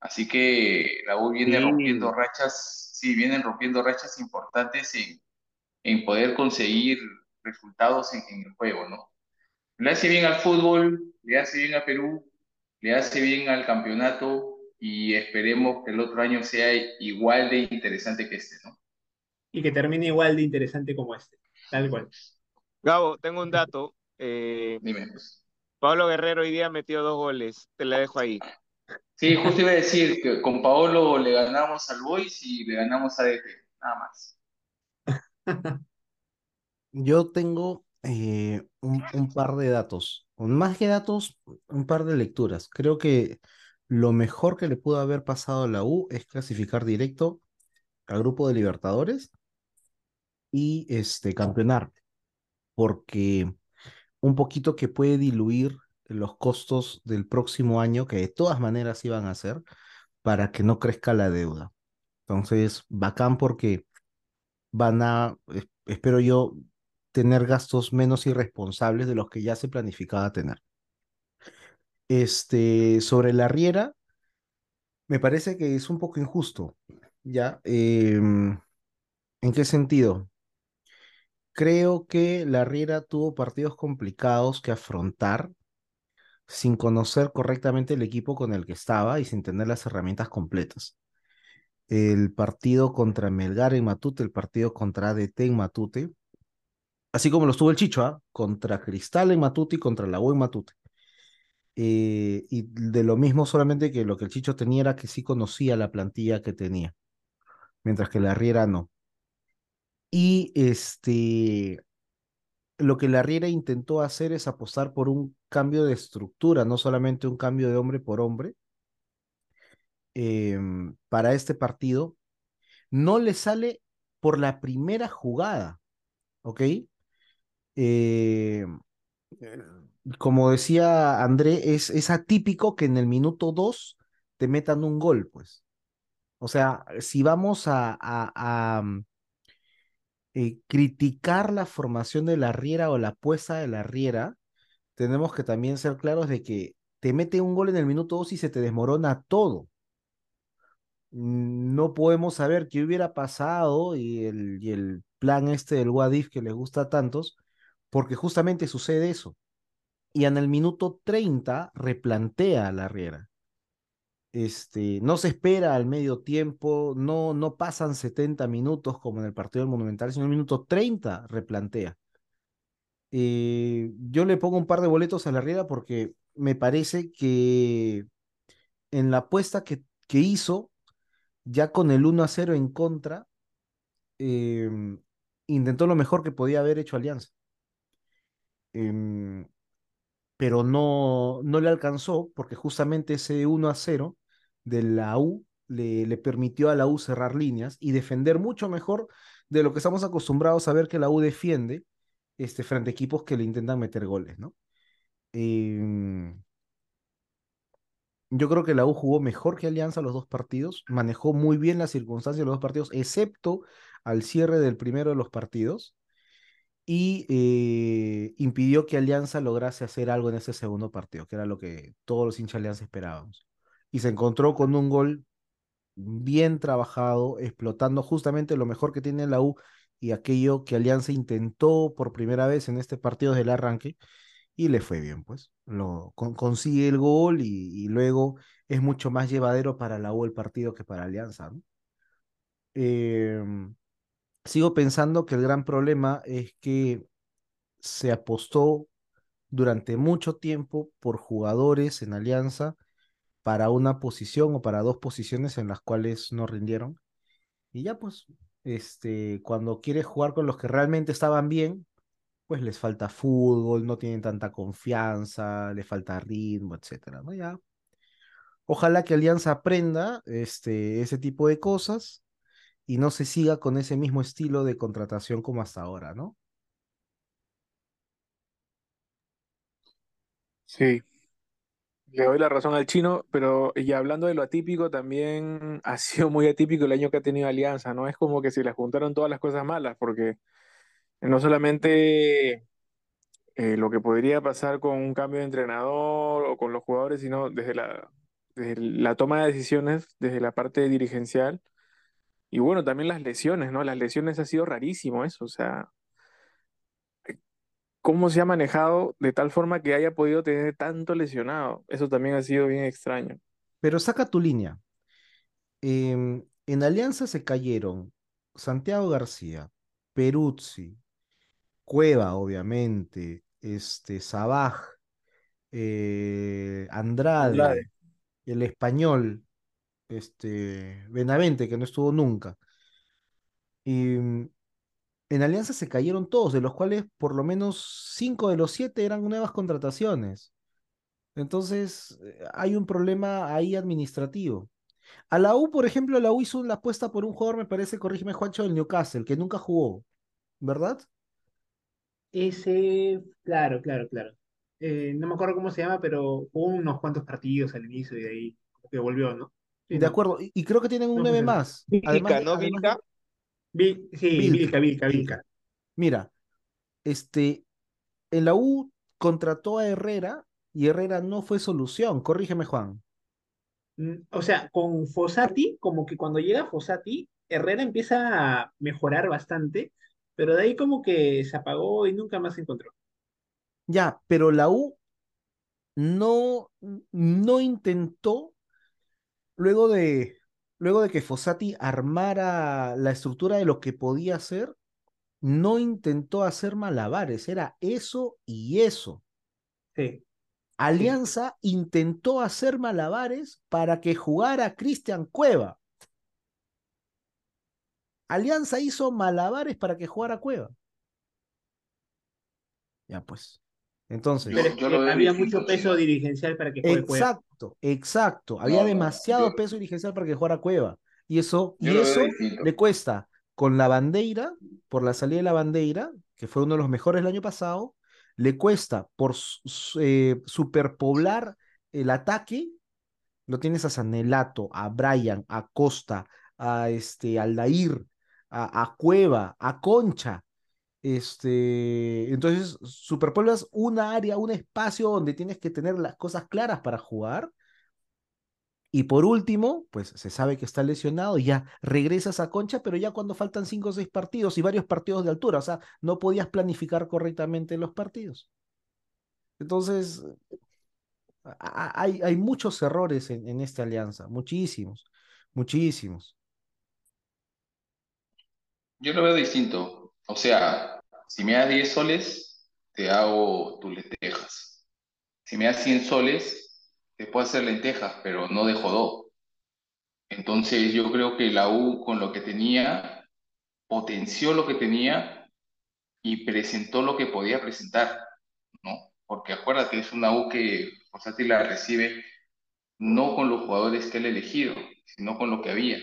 Así que la U viene rompiendo rachas, sí, vienen rompiendo rachas importantes en, en poder conseguir resultados en, en el juego, ¿no? Le hace bien al fútbol, le hace bien a Perú, le hace bien al campeonato y esperemos que el otro año sea igual de interesante que este, ¿no? Y que termine igual de interesante como este, tal cual. Gabo, tengo un dato. Eh, Dime. Pablo Guerrero hoy día metió dos goles, te la dejo ahí. Sí, justo iba a decir que con Paolo le ganamos al Boys y le ganamos a DT, nada más. Yo tengo eh, un, par de datos. Más que datos, un par de lecturas. Creo que lo mejor que le pudo haber pasado a la U es clasificar directo al grupo de Libertadores y este, campeonar, porque un poquito que puede diluir los costos del próximo año, que de todas maneras iban a hacer, para que no crezca la deuda. Entonces, bacán porque van a, espero yo, tener gastos menos irresponsables de los que ya se planificaba tener. Este, sobre la Riera, me parece que es un poco injusto, ¿ya? Em, ¿en qué sentido? Creo que la Riera tuvo partidos complicados que afrontar sin conocer correctamente el equipo con el que estaba y sin tener las herramientas completas. El partido contra Melgar en Matute, el partido contra ADT en Matute, así como lo estuvo el Chicho, ¿ah? contra Cristal en Matute y contra la U en Matute. Eh, y de lo mismo solamente que lo que el Chicho tenía era que sí conocía la plantilla que tenía, mientras que la Riera no. Y este, lo que la Riera intentó hacer es apostar por un cambio de estructura, no solamente un cambio de hombre por hombre, em, para este partido. No le sale por la primera jugada, ¿ok? Eh, como decía André, es, es atípico que en el minuto 2 te metan un gol, pues. O sea, si vamos a, a, eh, criticar la formación de la Riera o la apuesta de la Riera, tenemos que también ser claros de que te mete un gol en el minuto 2 y se te desmorona todo. no podemos saber qué hubiera pasado y el, y el plan este del Wadif que les gusta a tantos, porque justamente sucede eso. Y en el minuto 30 replantea la Riera. Este, no se espera al medio tiempo, no, no pasan 70 minutos como en el partido del Monumental, sino el minuto 30 replantea. Eh, yo le pongo un par de boletos a la Riera porque me parece que en la apuesta que, que hizo, ya con el 1 a 0 en contra, em, intentó lo mejor que podía haber hecho Alianza. Em, pero no, no le alcanzó porque justamente ese 1 a 0 de la U le, le, permitió a la U cerrar líneas y defender mucho mejor de lo que estamos acostumbrados a ver que la U defiende este, frente a equipos que le intentan meter goles, ¿no? Eh, yo creo que la U jugó mejor que Alianza los dos partidos, manejó muy bien las circunstancias de los dos partidos, excepto al cierre del primero de los partidos, y eh, impidió que Alianza lograse hacer algo en ese segundo partido, que era lo que todos los hinchas Alianza esperábamos. Y se encontró con un gol bien trabajado, explotando justamente lo mejor que tiene la U y aquello que Alianza intentó por primera vez en este partido del arranque y le fue bien, pues. Lo, consigue el gol y, luego es mucho más llevadero para la U el partido que para Alianza. Em, sigo pensando que el gran problema es que se apostó durante mucho tiempo por jugadores en Alianza para una posición o para dos posiciones en las cuales no rindieron. Y ya pues este, cuando quiere jugar con los que realmente estaban bien, pues les falta fútbol, no tienen tanta confianza, le falta ritmo, etcétera, ¿no? Ya. Ojalá que Alianza aprenda este, ese tipo de cosas y no se siga con ese mismo estilo de contratación como hasta ahora, ¿no? Sí, le doy la razón al chino, pero y hablando de lo atípico, también ha sido muy atípico el año que ha tenido Alianza, ¿no? Es como que se le juntaron todas las cosas malas, porque no solamente eh, lo que podría pasar con un cambio de entrenador o con los jugadores, sino desde la, desde la toma de decisiones, desde la parte dirigencial, y bueno, también las lesiones, ¿no? Las lesiones ha sido rarísimo eso, o sea, cómo se ha manejado de tal forma que haya podido tener tanto lesionado. Eso también ha sido bien extraño. Pero saca tu línea. Em, en Alianza se cayeron Santiago García, Peruzzi, Cueva, obviamente, este, Sabaj, eh, Andrade, el español, este, Benavente, que no estuvo nunca. Y en Alianza se cayeron todos, de los cuales por lo menos cinco de los siete eran nuevas contrataciones. Entonces, eh, hay un problema ahí administrativo. A la U, por ejemplo, la U hizo la apuesta por un jugador, me parece, corrígeme, Juancho, del Newcastle, que nunca jugó, ¿verdad? Ese, claro, claro, claro. Eh, no me acuerdo cómo se llama, pero jugó unos cuantos partidos al inicio y de ahí que volvió, ¿no? de acuerdo, y, creo que tienen un 9 más. Además, ¿no, sí, Vilca, Vilca, Vilca. Mira, este, en la U contrató a Herrera y Herrera no fue solución. Corrígeme, Juan. Mm, o sea, con Fossati, como que cuando llega Fossati, Herrera empieza a mejorar bastante, pero de ahí como que se apagó y nunca más se encontró. Ya, pero la U no, no intentó, luego de, luego de que Fossati armara la estructura de lo que podía hacer, no intentó hacer malabares, era eso y eso. Sí. Alianza intentó hacer malabares para que jugara Cristian Cueva. Alianza hizo malabares para que jugara Cueva. Ya pues. Entonces. había mucho peso dirigencial para que juegue Exacto, exacto. Había demasiado peso dirigencial para que jugara Cueva. Y eso, y eso le cuesta con la bandera, por la salida de la bandera, que fue uno de los mejores el año pasado, le cuesta por eh, superpoblar el ataque. Lo tienes a Sanelato, a Brian, a Costa, a este, Aldair, a, a Cueva, a Concha este, entonces, superpueblas una área, un espacio donde tienes que tener las cosas claras para jugar Y por último, pues se sabe que está lesionado, ya regresas a Concha, pero ya cuando faltan cinco o seis partidos y varios partidos de altura, o sea, no podías planificar correctamente los partidos. Entonces, hay, hay muchos errores en, en esta alianza, muchísimos, muchísimos. Yo lo veo distinto. O sea, si me das 10 soles, te hago tus lentejas. Si me das 100 soles, te puedo hacer lentejas, pero no de jodó. Entonces yo creo que la U con lo que tenía, potenció lo que tenía y presentó lo que podía presentar, ¿no? Porque acuérdate, es una U que Fossati la recibe no con los jugadores que él ha elegido, sino con lo que había.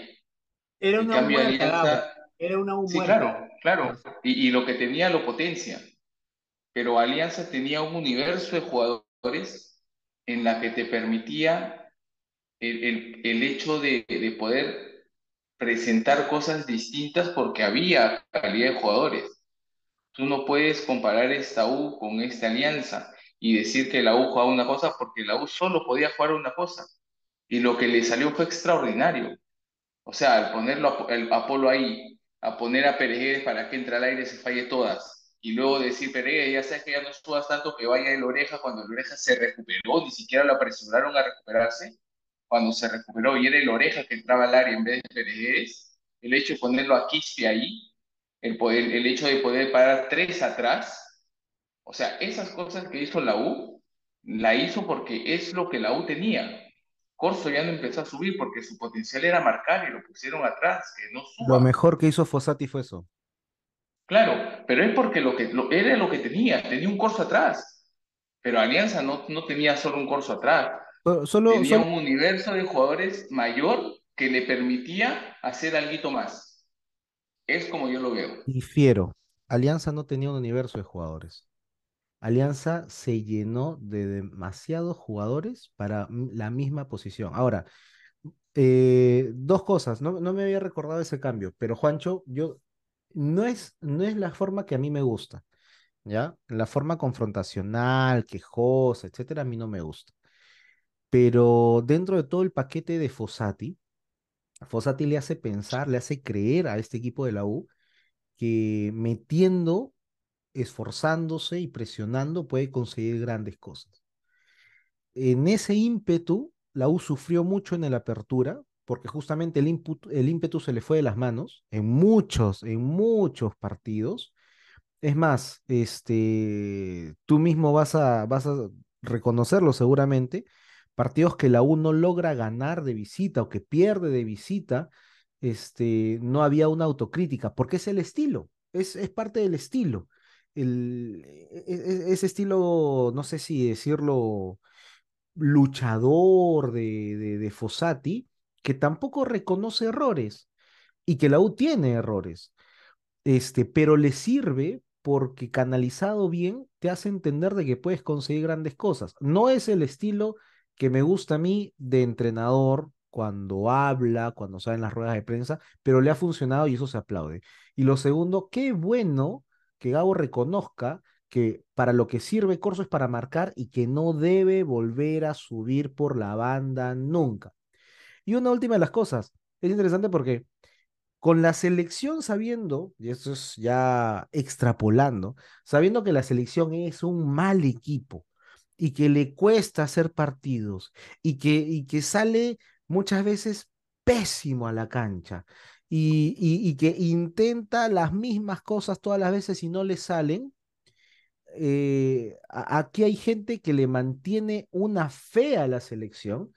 Era una U muerta, era una U sí, claro, claro. Y, y lo que tenía lo potencia. Pero Alianza tenía un universo de jugadores en la que te permitía el, el, hecho de, de, poder presentar cosas distintas porque había calidad de jugadores. Tú no puedes comparar esta U con esta alianza y decir que la U jugaba una cosa porque la U solo podía jugar una cosa. Y lo que le salió fue extraordinario. O sea, al ponerlo a, Apolo ahí, a poner a Pérez para que entre al aire se falle todas, y luego decir, Pereira, ya sabes que ya no subas tanto que vaya el oreja cuando el oreja se recuperó, ni siquiera lo apresuraron a recuperarse, cuando se recuperó y era el oreja que entraba al área en vez de Pérez, el hecho de ponerlo a Quispe ahí, el, poder, el hecho de poder parar tres atrás, o sea, esas cosas que hizo la U, la hizo porque es lo que la U tenía. Corso ya no empezó a subir porque su potencial era marcar y lo pusieron atrás, que no suba. Lo mejor que hizo Fossati fue eso. Claro, pero es porque lo que, lo, era lo que tenía, tenía un corso atrás. Pero Alianza no, no tenía solo un corso atrás. solo, tenía un universo de jugadores mayor que le permitía hacer algo más. Es como yo lo veo. Difiero. Alianza no tenía un universo de jugadores. Alianza se llenó de demasiados jugadores para la misma posición. Ahora, eh, dos cosas, no, no me había recordado ese cambio, pero Juancho, yo no es, no es la forma que a mí me gusta, ¿ya? La forma confrontacional, quejosa, etcétera, a mí no me gusta. Pero dentro de todo el paquete de Fossati, Fossati le hace pensar, le hace creer a este equipo de la U que metiendo, esforzándose y presionando puede conseguir grandes cosas. En ese ímpetu, la U sufrió mucho en el apertura, porque justamente el, el ímpetu se le fue de las manos en muchos, en muchos partidos. Es más, este, tú mismo vas a, vas a reconocerlo seguramente, partidos que la U no logra ganar de visita o que pierde de visita, este, no había una autocrítica, porque es el estilo, es, es parte del estilo. El, e, e, ese estilo, no sé si decirlo, luchador de, de, de Fossati, que tampoco reconoce errores y que la U tiene errores, este, pero le sirve porque canalizado bien te hace entender de que puedes conseguir grandes cosas. No es el estilo que me gusta a mí de entrenador cuando habla, cuando sale en las ruedas de prensa, pero le ha funcionado y eso se aplaude. Y lo segundo, qué bueno que Gabo reconozca que para lo que sirve Corso es para marcar y que no debe volver a subir por la banda nunca. Y una última de las cosas, es interesante porque con la selección sabiendo, y esto es ya extrapolando, sabiendo que la selección es un mal equipo y que le cuesta hacer partidos y que, y que sale muchas veces pésimo a la cancha y, y, que intenta las mismas cosas todas las veces y no le salen, eh, aquí hay gente que le mantiene una fe a la selección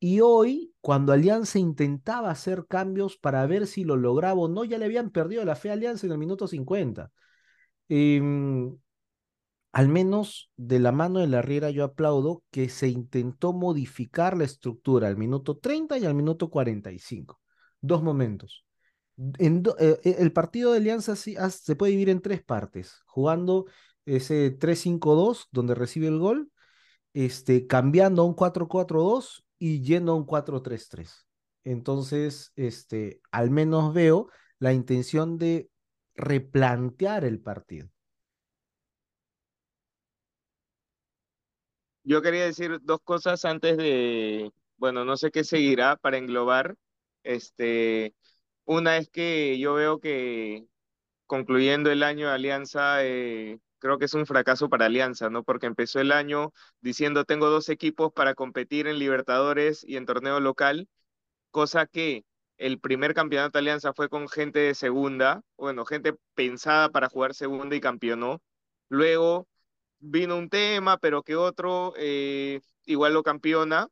y hoy, cuando Alianza intentaba hacer cambios para ver si lo lograba o no, ya le habían perdido la fe a Alianza en el minuto 50. Em, al menos de la mano de la Riera yo aplaudo que se intentó modificar la estructura al minuto 30 y al minuto 45. Dos momentos. Eh, eh, el partido de Alianza se puede dividir en tres partes, jugando ese 3-5-2 donde recibe el gol, este, cambiando a un 4-4-2 y yendo a un 4-3-3. Entonces, este, al menos veo la intención de replantear el partido. Yo quería decir dos cosas antes de, bueno, no sé qué seguirá para englobar. Este, una es que yo veo que concluyendo el año de Alianza, eh, creo que es un fracaso para Alianza, ¿no? Porque empezó el año diciendo tengo dos equipos para competir en Libertadores y en torneo local, cosa que el primer campeonato de Alianza fue con gente de segunda, bueno, gente pensada para jugar segunda y campeonó. Luego vino un tema, pero que otro eh, igual lo campeona.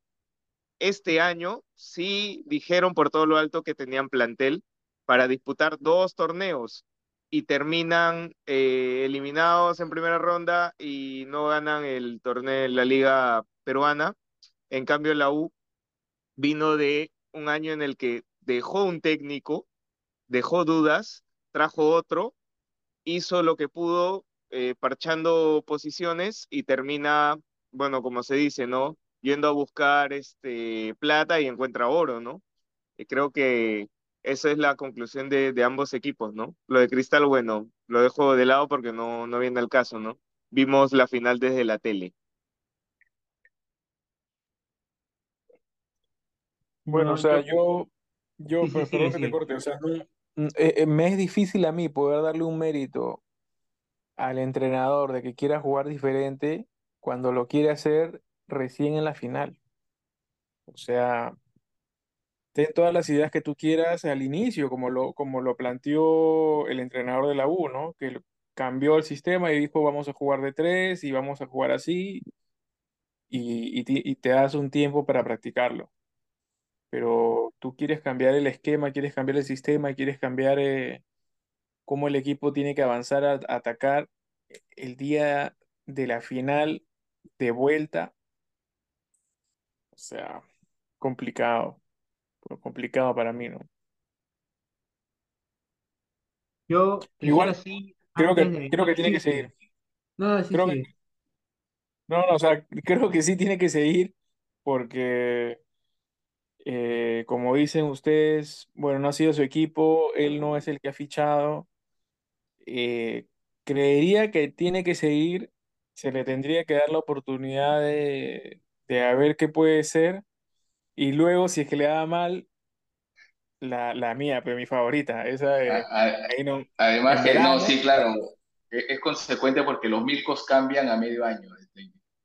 Este año sí dijeron por todo lo alto que tenían plantel para disputar dos torneos y terminan eh, eliminados en primera ronda y no ganan el torneo de la liga peruana. En cambio, la U vino de un año en el que dejó un técnico, dejó dudas, trajo otro, hizo lo que pudo eh, parchando posiciones y termina, bueno, como se dice, ¿no? Yendo a buscar este, plata y encuentra oro, ¿no? Y creo que esa es la conclusión de, de, ambos equipos, ¿no? Lo de Cristal, bueno, lo dejo de lado porque no, no viene al caso, ¿no? Vimos la final desde la tele. Bueno, o sea, yo, yo, perdón que te corte, o sea, mm, eh, eh, me es difícil a mí poder darle un mérito al entrenador de que quiera jugar diferente cuando lo quiere hacer recién en la final. O sea, ten todas las ideas que tú quieras al inicio, como lo, como lo planteó el entrenador de la U, ¿no? Que cambió el sistema y dijo, vamos a jugar de tres y vamos a jugar así, y, y te das un tiempo para practicarlo pero tú quieres cambiar el esquema, quieres cambiar el sistema, quieres cambiar eh, cómo el equipo tiene que avanzar a, atacar el día de la final de vuelta. O sea, complicado, complicado para mí, ¿no? Yo igual sí, creo que, creo que tiene que seguir. No, sí, creo no, no, o sea, creo que sí tiene que seguir porque eh, como dicen ustedes, bueno, no ha sido su equipo, él no es el que ha fichado. Eh, creería que tiene que seguir, se le tendría que dar la oportunidad de, de a ver qué puede ser. Y luego, si es que le da mal, la, la mía, pero mi favorita, esa de, Además que no, sí, claro, es, es, consecuente porque los milcos cambian a medio año,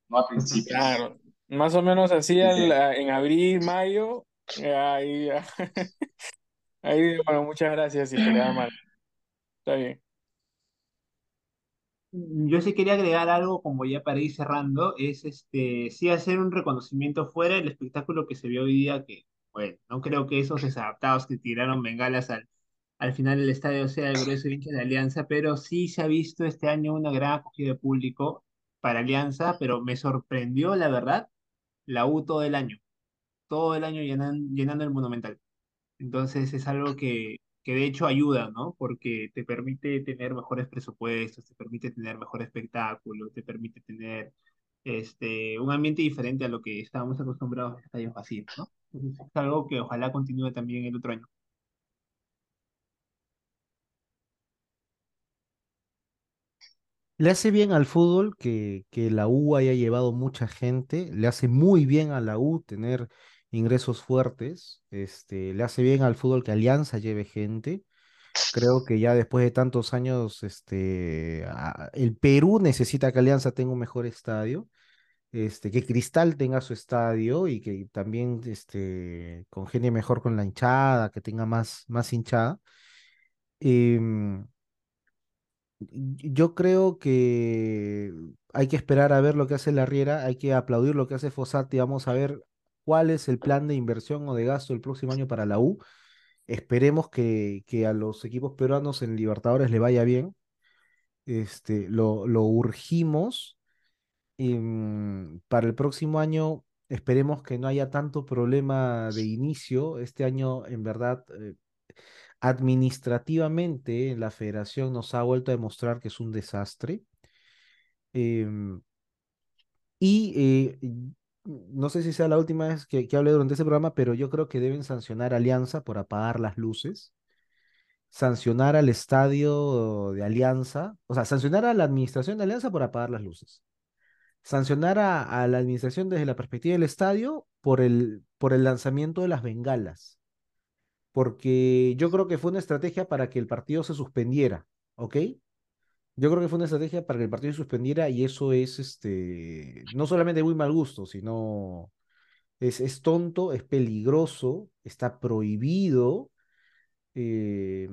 no a principios. Claro, más o menos así en abril, mayo, Ahí, ahí, bueno, muchas gracias si te da mal. Está bien. Yo sí quería agregar algo como ya para ir cerrando, es este, sí hacer un reconocimiento fuera del espectáculo que se vio hoy día, que, bueno, no creo que esos desadaptados que tiraron bengalas al, al final del estadio sea el grueso hincha de Alianza, pero sí se ha visto este año una gran acogida de público para Alianza, pero me sorprendió, la verdad, la U todo el año todo el año llenando el Monumental. Entonces es algo que, que de hecho ayuda, ¿no? Porque te permite tener mejores presupuestos, te permite tener mejor espectáculo, te permite tener este, un ambiente diferente a lo que estábamos acostumbrados a estadios vacíos, ¿no? Entonces es algo que ojalá continúe también el otro año. Le hace bien al fútbol que, que la U haya llevado mucha gente, le hace muy bien a la U tener ingresos fuertes. Este, le hace bien al fútbol que Alianza lleve gente. Creo que ya después de tantos años, este, el Perú necesita que Alianza tenga un mejor estadio, este, que Cristal tenga su estadio y que también este, congenie mejor con la hinchada, que tenga más, más hinchada. Em, yo creo que hay que esperar a ver lo que hace la Riera, hay que aplaudir lo que hace Fossati, vamos a ver cuál es el plan de inversión o de gasto el próximo año para la U. Esperemos que, que a los equipos peruanos en Libertadores le vaya bien. Este, lo, lo urgimos. Em, para el próximo año esperemos que no haya tanto problema de inicio. Este año, en verdad, eh, administrativamente la federación nos ha vuelto a demostrar que es un desastre. Em, y eh, no sé si sea la última vez que, que hable durante ese programa, pero yo creo que deben sancionar a Alianza por apagar las luces, sancionar al estadio de Alianza, o sea, sancionar a la administración de Alianza por apagar las luces. sancionar a, la administración desde la perspectiva del estadio por el, por el lanzamiento de las bengalas. Porque yo creo que fue una estrategia para que el partido se suspendiera, ¿ok? Yo creo que fue una estrategia para que el partido se suspendiera y eso es este, no solamente muy mal gusto, sino es, es tonto, es peligroso, está prohibido, eh,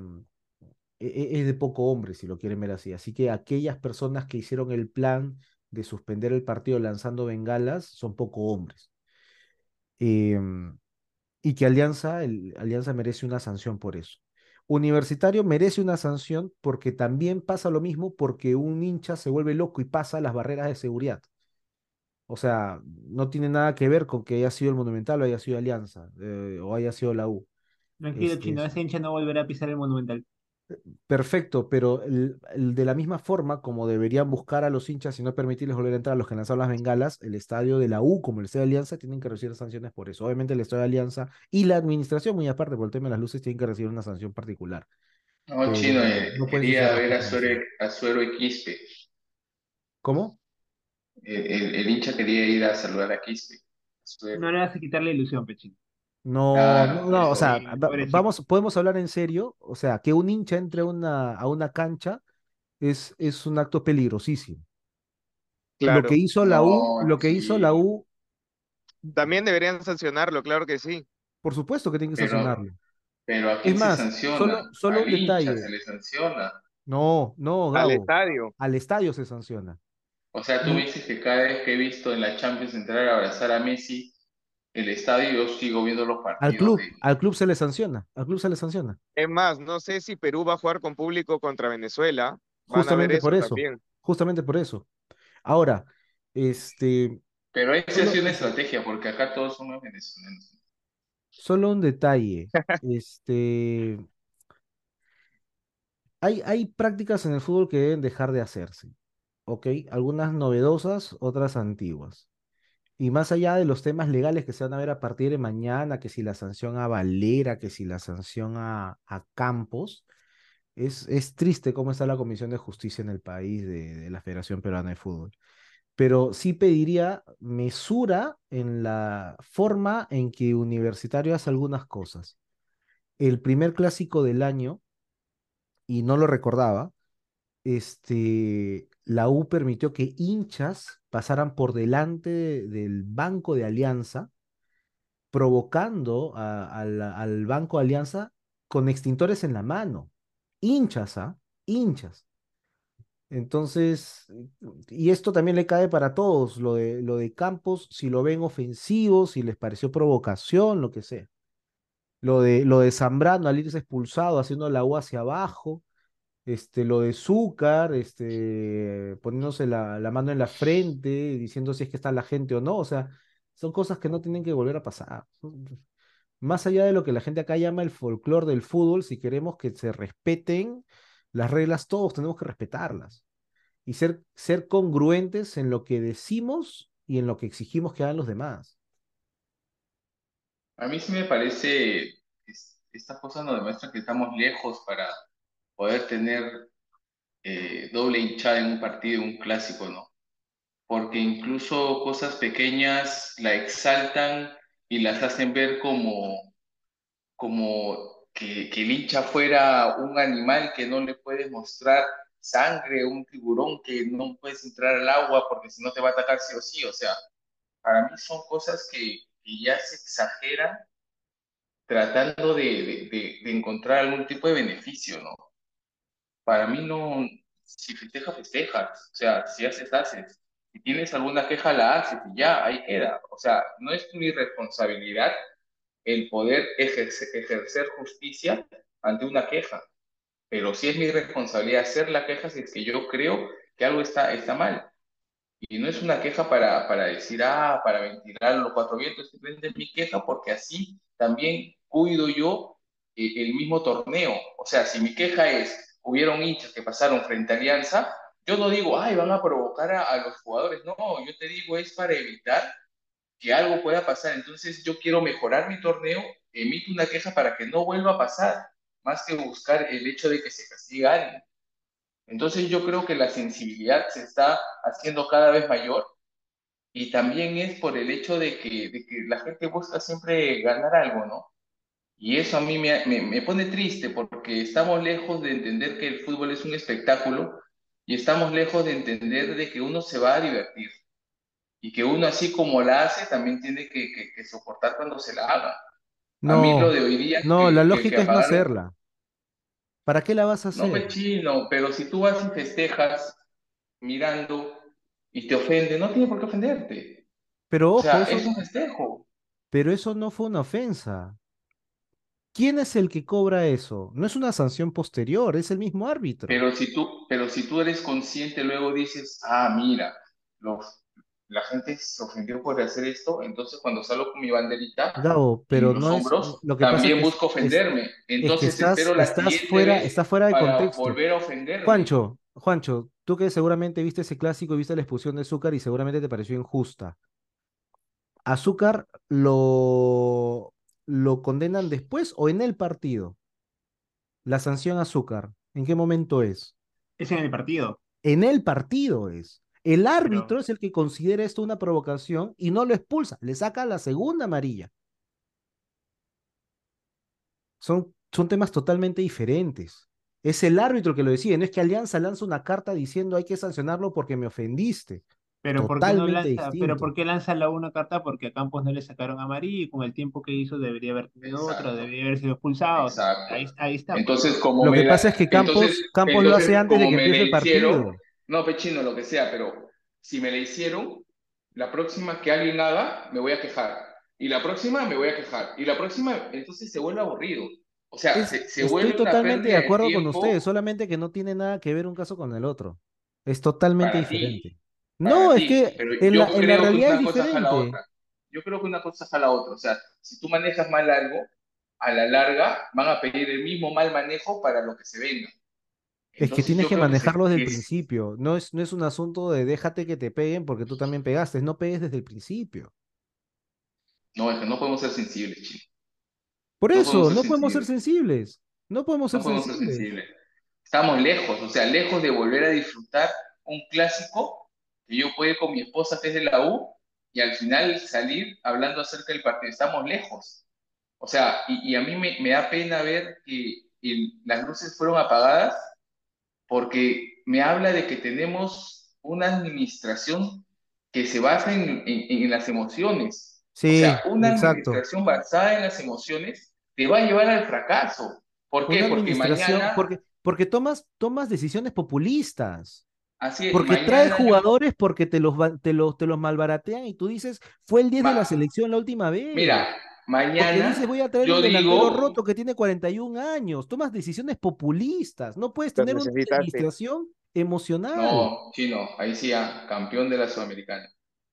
e, e, es de poco hombre, si lo quieren ver así. Así que aquellas personas que hicieron el plan de suspender el partido lanzando bengalas son poco hombres. Em, y que Alianza, Alianza merece una sanción por eso. Universitario merece una sanción porque también pasa lo mismo porque un hincha se vuelve loco y pasa las barreras de seguridad. O sea, no tiene nada que ver con que haya sido el Monumental o haya sido Alianza eh, o haya sido la U. Tranquilo, este, Chino, ese hincha no volverá a pisar el Monumental. Perfecto, pero el, de la misma forma como deberían buscar a los hinchas y no permitirles volver a entrar a los que lanzaron las bengalas, el estadio de la U como el estadio de Alianza tienen que recibir sanciones por eso. Obviamente el estadio de Alianza y la administración, muy aparte por el tema de las luces, tienen que recibir una sanción particular. No, chino, eh, quería ver a Suero, a Suero Quispe. ¿Cómo? El, hincha quería ir a saludar a Quispe. No le vas a quitar la ilusión, Pechín. No, no, no, o sea, vamos, podemos hablar en serio, o sea, que un hincha entre una, a una cancha es, es un acto peligrosísimo. Lo que hizo la U, lo que hizo la U. También deberían sancionarlo, claro que sí. Por supuesto que tienen que sancionarlo. Pero aquí se sanciona. Solo, solo un detalle. Se le sanciona. No, no, Al estadio. Al estadio se sanciona. O sea, tú dices que cada vez que he visto en la Champions entrar a abrazar a Messi, el estadio, yo sigo viendo los partidos. Al club, al club se le sanciona, al club se le sanciona. Es más, no sé si Perú va a jugar con público contra Venezuela. justamente por eso, justamente por eso. Ahora, este... Pero esa es una estrategia, porque acá todos somos venezolanos. Solo un detalle, este... Hay, hay prácticas en el fútbol que deben dejar de hacerse, ¿ok? Algunas novedosas, otras antiguas. Y más allá de los temas legales que se van a ver a partir de mañana, que si la sanción a Valera, que si la sanción a, Campos, es, es, triste cómo está la Comisión de Justicia en el país de, la Federación Peruana de Fútbol. Pero sí pediría mesura en la forma en que Universitario hace algunas cosas. El primer clásico del año, y no lo recordaba, este, la U permitió que hinchas pasaran por delante del banco de Alianza, provocando al, banco de Alianza con extintores en la mano. Hinchas, ¿ah? Hinchas. Entonces, y esto también le cae para todos, lo de, lo de Campos, si lo ven ofensivo, si les pareció provocación, lo que sea. Lo de, lo de Zambrano al irse expulsado, haciendo la U hacia abajo este, lo de Zúcar, este, poniéndose la, mano en la frente, diciendo si es que está la gente o no, o sea, son cosas que no tienen que volver a pasar. Más allá de lo que la gente acá llama el folclore del fútbol, si queremos que se respeten las reglas, todos tenemos que respetarlas y ser, ser congruentes en lo que decimos y en lo que exigimos que hagan los demás. A mí sí me parece, estas cosas nos demuestran que estamos lejos para poder tener eh, doble hinchada en un partido, un clásico, ¿no? Porque incluso cosas pequeñas la exaltan y las hacen ver como, como que, que el hincha fuera un animal que no le puedes mostrar sangre, un tiburón que no puedes entrar al agua porque si no te va a atacar sí o sí. O sea, para mí son cosas que, que ya se exageran tratando de, de, de, encontrar algún tipo de beneficio, ¿no? Para mí no, si festeja, festejas, o sea, si haces, haces, si tienes alguna queja, la haces y ya, ahí queda, o sea, no es mi responsabilidad el poder ejercer, justicia ante una queja, pero sí es mi responsabilidad hacer la queja si es que yo creo que algo está, está mal. Y no es una queja para, para decir, ah, para ventilar los cuatro vientos, simplemente es mi queja porque así también cuido yo eh, el mismo torneo. O sea, si mi queja es, hubieron hinchas que pasaron frente a Alianza, yo no digo, ay, van a provocar a, los jugadores, no, yo te digo, es para evitar que algo pueda pasar. Entonces yo quiero mejorar mi torneo, emito una queja para que no vuelva a pasar, más que buscar el hecho de que se castigue a alguien. Entonces yo creo que la sensibilidad se está haciendo cada vez mayor y también es por el hecho de que, de que la gente busca siempre ganar algo, ¿no? Y eso a mí me, me, me, pone triste porque estamos lejos de entender que el fútbol es un espectáculo y estamos lejos de entender de que uno se va a divertir y que uno así como la hace también tiene que, que, que soportar cuando se la haga. No, a mí lo de hoy día... No, que, la lógica es no hacerla. ¿Para qué la vas a No, hacer? pues chino, pero si tú vas y festejas mirando y te ofende, no tiene por qué ofenderte. Pero O ojo, sea, eso, es un festejo. pero eso no fue una ofensa. ¿Quién es el que cobra eso? No es una sanción posterior, es el mismo árbitro. Pero si tú, pero si tú eres consciente, luego dices, ah, mira, los, la gente se ofendió por hacer esto, entonces cuando salgo con mi banderita Gabo, pero los no es hombros, lo que pasa también busco es- ofenderme. es que Entonces estás, espero la estás fuera, de para contexto. volver a ofenderme. Juancho, Juancho, tú que seguramente viste ese clásico y viste la expulsión de Azúcar y seguramente te pareció injusta. ¿Azúcar lo, lo condenan después o en el partido? La sanción Azúcar, ¿en qué momento es? Es en el partido. En el partido es. El árbitro Pero- es el que considera esto una provocación y no lo expulsa, le saca la segunda amarilla. Son, son temas totalmente diferentes. Es el árbitro que lo decide, no es que Alianza lanza una carta diciendo hay que sancionarlo porque me ofendiste. Pero ¿por qué no Totalmente lanza, pero distinto. ¿por qué lanza la una carta? Porque a Campos no le sacaron amarilla y con el tiempo que hizo debería haber tenido otra, Exacto. debería haber sido expulsado. Exacto. Ahí, ahí está. pues. Entonces, como Lo que la- pasa es que Campos, entonces- Campos lo hace antes de que empiece el hicieron, partido. no, pechino, lo que sea, pero si me la hicieron, la próxima que alguien haga, me voy a quejar. Y la próxima me voy a quejar. Y la próxima, entonces se vuelve aburrido. O sea, Es- se, se estoy totalmente de acuerdo con ustedes, solamente que no tiene nada que ver un caso con el otro. Es totalmente ti, No, es ti, que pero en yo la, en la creo que realidad es una cosa jala diferente. otra. Yo creo que una cosa jala otra. O sea, si tú manejas mal algo, a la larga van a pedir el mismo mal manejo para lo que se venga. Es que tienes que se- manejarlo desde el que es- principio. No es, no es un asunto de déjate que te peguen porque tú también pegaste. No pegues desde el principio. No, es que no podemos ser sensibles, chicos. Por No eso, podemos ser no podemos ser sensibles. No podemos ser No podemos ser sensibles. sensibles. Estamos lejos, o sea, lejos de volver a disfrutar un clásico que yo ir con mi esposa que es de la U y al final salir hablando acerca del partido. Estamos lejos. O sea, y, y a mí me, me da pena ver que el- las luces fueron apagadas porque me habla de que tenemos una administración que se basa en, en- en las emociones. O Sí, sea, una exacto. administración basada en las emociones te va a llevar al fracaso. ¿Por qué? Porque mañana, porque, porque tomas, tomas decisiones populistas. Así es, Porque yo- jugadores porque te los, va- te los, te los malbaratean y tú dices, fue el 10 de la selección la última vez. Mira, Porque mañana dices, voy a traer yo un delantero digo, roto que tiene 41 años. Tomas decisiones populistas. No puedes tener una administración emocional. no, chino, ahí sí, ah, campeón de la Sudamericana.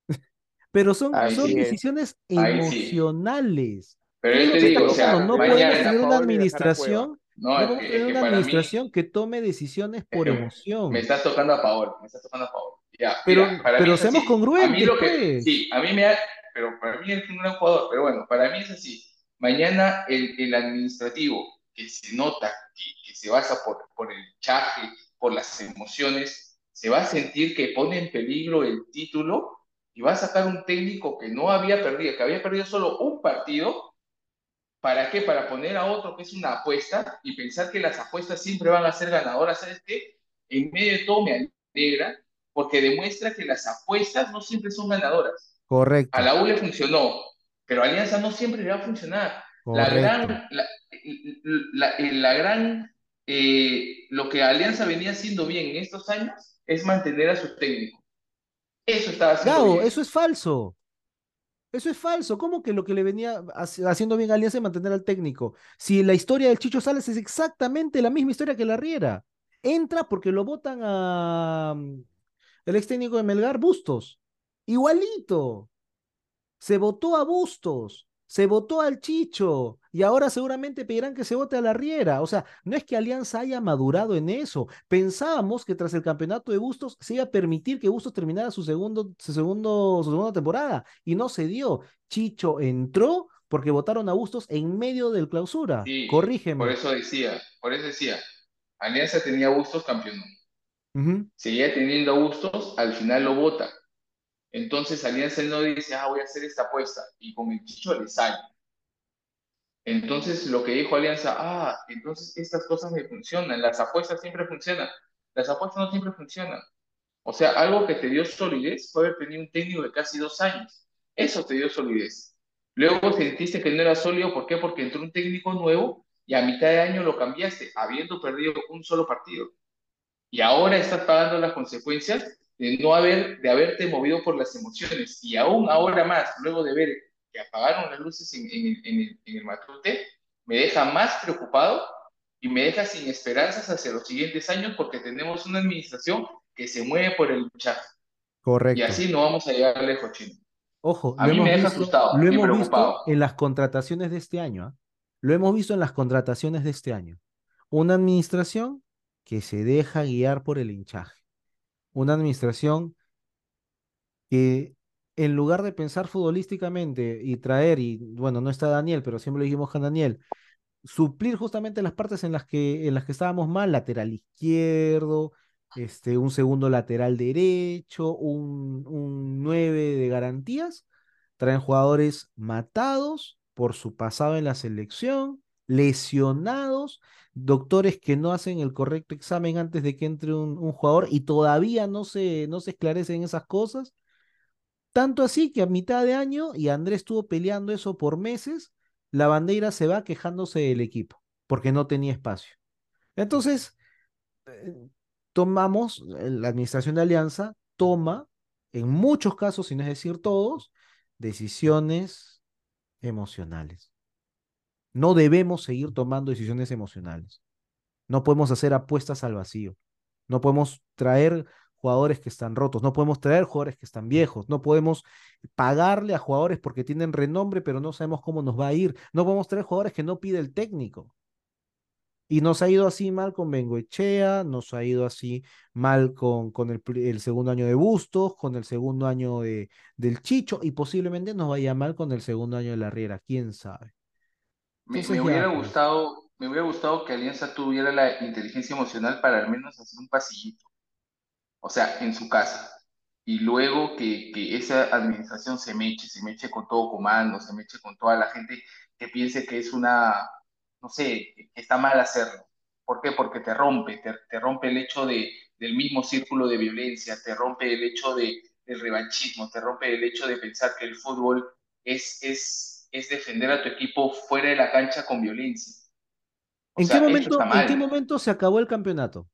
Pero son, Ahí son sí es. decisiones Ahí sí. emocionales. Pero ¿Qué es yo te digo, o sea? No podemos tener una administración, no, es que, tener es que una para mí, administración que tome decisiones por emoción. me estás tocando a favor, me estás tocando a favor. Ya, Pero, mira, para mí pero es seamos así. A mí congruentes, lo que, pues. sí, a mí me da, pero para mí es un gran jugador, pero bueno, para mí es así. Mañana el, el administrativo, que se nota que, que se basa por, por el chaje, por las emociones, se va a sentir que pone en peligro el título y va a sacar un técnico que no había perdido, que había perdido solo un partido. ¿Para qué? Para poner a otro que es una apuesta y pensar que las apuestas siempre van a ser ganadoras. ¿Sabes qué? En medio de todo me alegra porque demuestra que las apuestas no siempre son ganadoras. Correcto, A la U le funcionó, pero Alianza no siempre le va a funcionar. La gran, la, la- la gran, eh, lo que Alianza venía haciendo bien en estos años es mantener a su técnico. Eso estaba haciendo Gabo, bien. eso es falso. Eso es falso. ¿Cómo que lo que le venía haci- haciendo bien a Alianza es mantener al técnico? Si la historia del Chicho Salas es exactamente la misma historia que la Riera. Entra porque lo votan a mm, el ex técnico de Melgar, Bustos. Igualito. Se votó a Bustos, se votó al Chicho y ahora seguramente pedirán que se vote a la Riera. O sea, no es que Alianza haya madurado en eso. Pensábamos que tras el campeonato de Bustos se iba a permitir que Bustos terminara su, segundo, su, segundo, su segunda temporada y no se dio. Chicho entró porque votaron a Bustos en medio del clausura. Sí, Corrígeme. por eso decía, por eso decía, Alianza tenía gustos, campeón. Seguía teniendo gustos, al final lo vota. Entonces Alianza no dice, ah, voy a hacer esta apuesta, y con el Chicho le sale. Entonces lo que dijo Alianza, ah, entonces estas cosas me funcionan, las apuestas siempre funcionan, las apuestas no siempre funcionan. O sea, algo que te dio solidez fue haber tenido un técnico de casi dos años. Eso te dio solidez. Luego sentiste que no era sólido, ¿por qué? Porque entró un técnico nuevo y a mitad de año lo cambiaste, habiendo perdido un solo partido. Y ahora estás pagando las consecuencias de no haber, de haberte movido por las emociones. Y aún ahora más, luego de ver que apagaron las luces en, en, el Matute, me deja más preocupado y me deja sin esperanzas hacia los siguientes años porque tenemos una administración que se mueve por el chat. Correcto. Y así no vamos a llegar lejos, chino. Ojo, a mí me deja asustado lo hemos visto en las contrataciones de este año. ¿ah? Lo hemos visto en las contrataciones de este año. Una administración que se deja guiar por el hinchaje. Una administración que en lugar de pensar futbolísticamente y traer, y bueno, no está Daniel, pero siempre lo dijimos con Daniel, suplir justamente las partes en las que, en las que estábamos mal, lateral izquierdo, este, un segundo lateral derecho, un, un 9 de garantías, traen jugadores matados por su pasado en la selección, lesionados, doctores que no hacen el correcto examen antes de que entre un, jugador y todavía no se, no se esclarecen esas cosas. Tanto así que a mitad de año, y Andrés estuvo peleando eso por meses, la bandera se va quejándose del equipo, porque no tenía espacio. Entonces, eh, tomamos, la administración de Alianza toma, en muchos casos, sin es decir todos, decisiones emocionales. No debemos seguir tomando decisiones emocionales. No podemos hacer apuestas al vacío. No podemos traer jugadores que están rotos, no podemos traer jugadores que están viejos, no podemos pagarle a jugadores porque tienen renombre pero no sabemos cómo nos va a ir, no podemos traer jugadores que no pide el técnico. Y nos ha ido así mal con Bengoechea, nos ha ido así mal con, con el, segundo año de Bustos, con el segundo año de, del Chicho, y posiblemente nos vaya mal con el segundo año de la Riera, quién sabe. Me, hubiera pues. gustado, me hubiera gustado que Alianza tuviera la inteligencia emocional para al menos hacer un pasillito, o sea, en su casa. Y luego que, que esa administración se meche, se meche con todo comando, se meche con toda la gente que piense que es una, no sé, que está mal hacerlo. ¿Por qué? Porque te rompe, te, rompe el hecho de, del mismo círculo de violencia, te rompe el hecho de, del revanchismo, te rompe el hecho de pensar que el fútbol es, es es defender a tu equipo fuera de la cancha con violencia. ¿En, qué momento, ¿En qué momento se acabó el campeonato?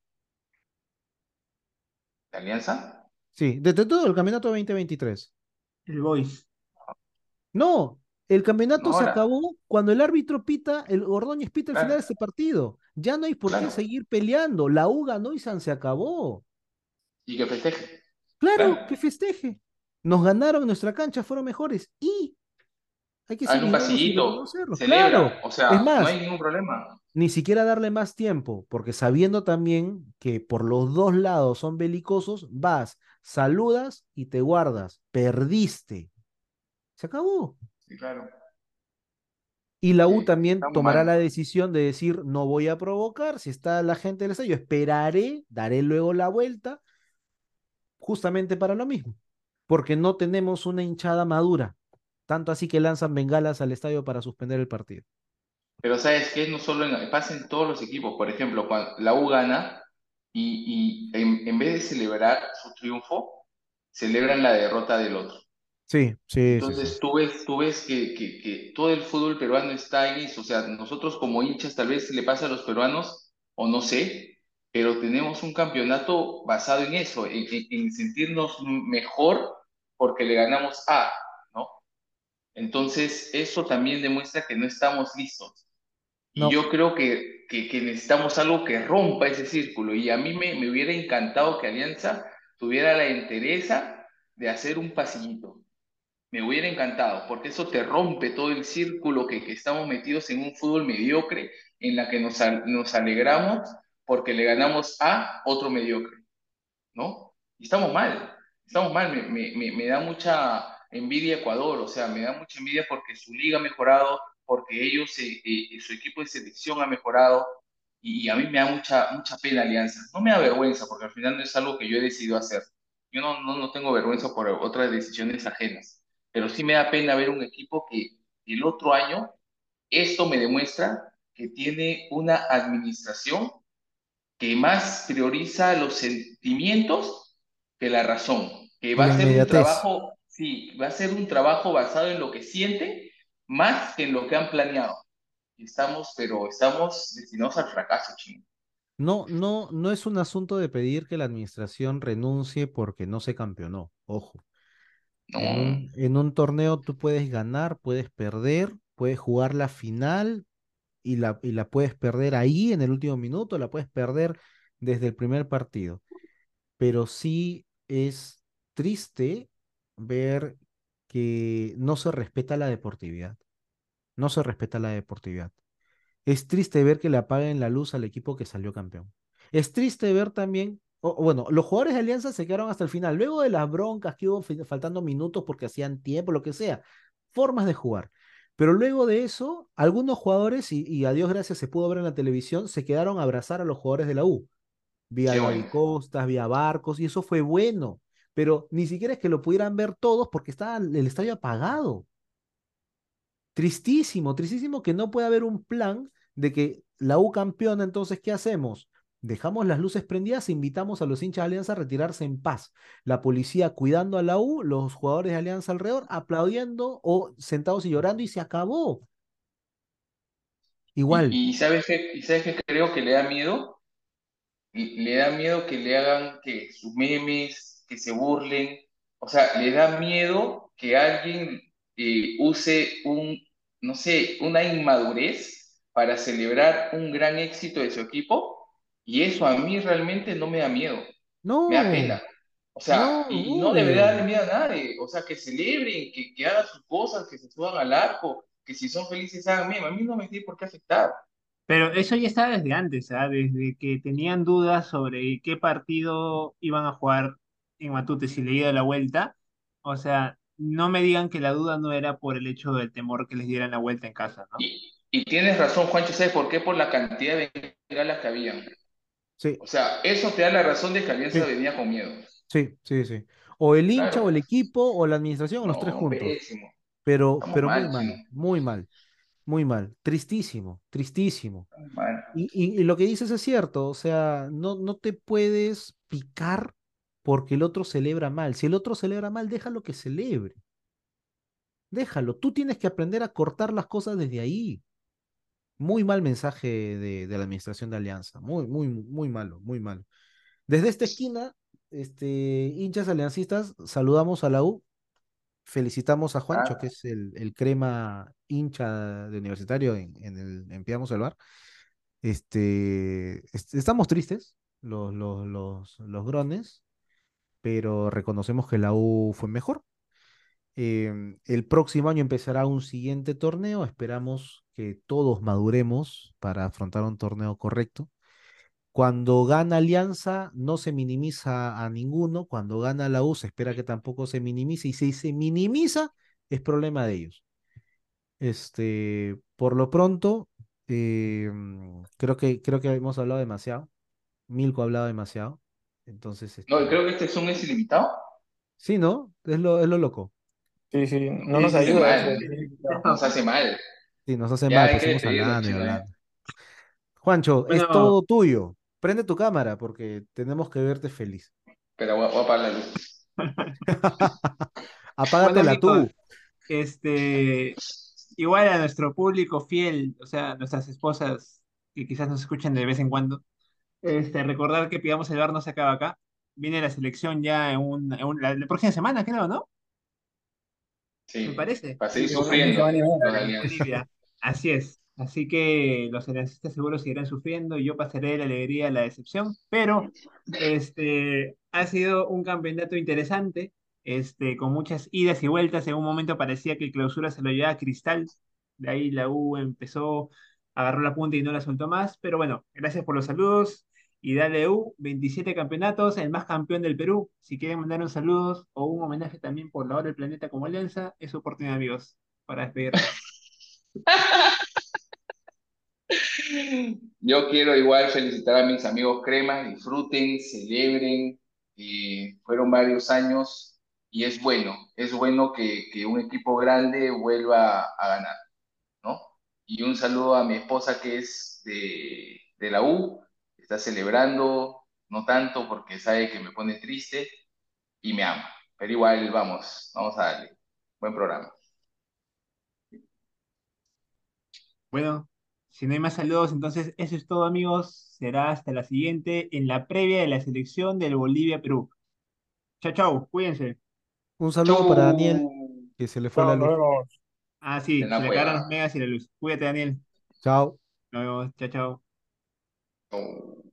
¿De Alianza? Sí, desde todo el campeonato 2023. El Boys. No, el campeonato se acabó cuando el árbitro pita, el Ordóñez pita el final de este partido. Ya no hay por qué seguir peleando. La U ganó y San se acabó. Y que festeje. Claro, que festeje. Nos ganaron nuestra cancha, fueron mejores. Y hay que un pasillito, celebra, o sea, no hay ningún problema. Ni siquiera darle más tiempo, porque sabiendo también que por los dos lados son belicosos, vas, saludas y te guardas. Perdiste. Se acabó. Sí, claro. Y la U también tomará la decisión de decir, no voy a provocar, si está la gente del sello, esperaré, daré luego la vuelta, justamente para lo mismo, porque no tenemos una hinchada madura. Tanto así que lanzan bengalas al estadio para suspender el partido. Pero sabes que no solo en, pasa en todos los equipos. Por ejemplo, cuando la U gana y, en, vez de celebrar su triunfo, celebran la derrota del otro. Sí, sí. Entonces tú ves, tú ves que, que, todo el fútbol peruano está en eso. O sea, nosotros como hinchas tal vez le pasa a los peruanos, o no sé, pero tenemos un campeonato basado en eso, en, en sentirnos mejor porque le ganamos a, entonces, eso también demuestra que no estamos listos. Y yo creo que, que, necesitamos algo que rompa ese círculo. Y a mí me, me hubiera encantado que Alianza tuviera la entereza de hacer un pasillito. Me hubiera encantado, porque eso te rompe todo el círculo que, que estamos metidos en un fútbol mediocre, en la que nos, nos alegramos porque le ganamos a otro mediocre, ¿no? Y estamos mal, estamos mal, me, me, me da mucha, envidia Ecuador, o sea, me da mucha envidia porque su liga ha mejorado, porque ellos, eh, eh, su equipo de selección ha mejorado, y, a mí me da mucha, mucha pena Alianza. No me da vergüenza, porque al final no es algo que yo he decidido hacer, yo no, no, no tengo vergüenza por otras decisiones ajenas, pero sí me da pena ver un equipo que el otro año, esto me demuestra que tiene una administración que más prioriza los sentimientos que la razón, que va a ser un trabajo, sí, va a ser un trabajo basado en lo que siente más que en lo que han planeado. Estamos, pero estamos destinados al fracaso, chino. No, no, no es un asunto de pedir que la administración renuncie porque no se campeonó. Ojo. En, un, torneo tú puedes ganar, puedes perder, puedes jugar la final y la, y la puedes perder ahí en el último minuto, la puedes perder desde el primer partido. Pero sí es triste ver que no se respeta la deportividad. No se respeta la deportividad. Es triste ver que le apaguen la luz al equipo que salió campeón. Es triste ver también, bueno, los jugadores de Alianza se quedaron hasta el final, luego de las broncas que hubo faltando minutos porque hacían tiempo, lo que sea, formas de jugar. Pero luego de eso, algunos jugadores, y, a Dios gracias se pudo ver en la televisión, se quedaron a abrazar a los jugadores de la U. Vía David Costas, vía Barcos, y eso fue bueno. Pero ni siquiera es que lo pudieran ver todos porque estaba el estadio apagado. Tristísimo, tristísimo que no pueda haber un plan de que la U campeona, entonces, ¿qué hacemos? Dejamos las luces prendidas e invitamos a los hinchas de Alianza a retirarse en paz. La policía cuidando a la U, los jugadores de Alianza alrededor, aplaudiendo o sentados y llorando y se acabó. Igual. ¿Y, sabes qué, y sabes qué creo que le da miedo? Le da miedo que le hagan que sus memes, que se burlen. O sea, le da miedo que alguien eh, use un, no sé, una inmadurez para celebrar un gran éxito de su equipo y eso a mí realmente no me da miedo, no, me da pena. O sea, y no debería darle miedo a nadie, o sea, que celebren, que, que hagan sus cosas, que se suban al arco, que si son felices hagan meme, a mí no me tiene por qué afectar. Pero eso ya estaba desde antes, ¿ah? desde que tenían dudas sobre qué partido iban a jugar en Matute si le iba la vuelta. O sea, no me digan que la duda no era por el hecho del temor que les dieran la vuelta en casa, ¿no? Y, tienes razón, Juancho, ¿sabes por qué? Por la cantidad de bengalas que habían. Sí. O sea, eso te da la razón de que Alianza venía con miedo. Sí, sí, sí. O el hincha, o el equipo, o la administración, o los tres juntos. Pero, pero muy mal, muy mal, muy mal. Tristísimo, tristísimo. Y, y, lo que dices es cierto, o sea, no, no te puedes picar porque el otro celebra mal. Si el otro celebra mal, déjalo que celebre. Déjalo. Tú tienes que aprender a cortar las cosas desde ahí. Muy mal mensaje de, la administración de Alianza. Muy, muy, muy malo, muy malo. Desde esta esquina, este, hinchas aliancistas, saludamos a la U. Felicitamos a Juancho, que es el, crema hincha de universitario en, el, en Piamos el Bar. Este, estamos tristes, los, los, los, los grones, pero reconocemos que la U fue mejor. Em, el próximo año empezará un siguiente torneo. Esperamos que todos maduremos para afrontar un torneo correcto. Cuando gana Alianza, no se minimiza a ninguno. Cuando gana la U, se espera que tampoco se minimice. Y si se minimiza, es problema de ellos. Este, por lo pronto, em, creo, que, creo que hemos hablado demasiado. Milko ha hablado demasiado. Entonces, No, este creo que este Zoom es ilimitado. Sí, ¿no? Es lo, es lo loco. Sí, sí, no nos ayuda. Nos hace mal. Sí, nos hace mal, pues hablando y hablando. Juancho, es todo tuyo. Prende tu cámara porque tenemos que verte feliz. Pero voy, a apagar la luz. Apágatela tú. Este, igual a nuestro público fiel, o sea, nuestras esposas que quizás nos escuchen de vez en cuando, este, recordar que Pidamos el Bar no se acaba acá. Viene la selección ya en, un, la, próxima semana, creo, ¿no? Sí. Me parece. Para seguir sufriendo. Así es. Así que los aliancistas seguro seguirán sufriendo y yo pasaré la alegría, la decepción, pero este, ha sido un campeonato interesante, este, con muchas idas y vueltas. En un momento parecía que el clausura se lo llevaba a Cristal, de ahí la U empezó, agarró la punta y no la soltó más, pero bueno, gracias por los saludos y dale U, 27 campeonatos, el más campeón del Perú. Si quieren mandar un saludo o un homenaje también por la hora del planeta como alianza, es oportunidad, amigos, para despedir. Yo quiero igual felicitar a mis amigos cremas, disfruten, celebren, y fueron varios años y es bueno, es bueno que, que un equipo grande vuelva a ganar, ¿no? Y un saludo a mi esposa que es de la U, está celebrando, no tanto porque sabe que me pone triste y me ama, pero igual vamos, vamos a darle. Buen programa. Bueno, si no hay más saludos, entonces eso es todo, amigos. Será hasta la siguiente en la previa de la selección del Bolivia-Perú. Chao, chao, cuídense. Un saludo para Daniel, que se le fue la luz. Ah, sí, se le acabaron los megas y la luz. Cuídate, Daniel. Chao. Nos vemos. Chao, chao. Chao.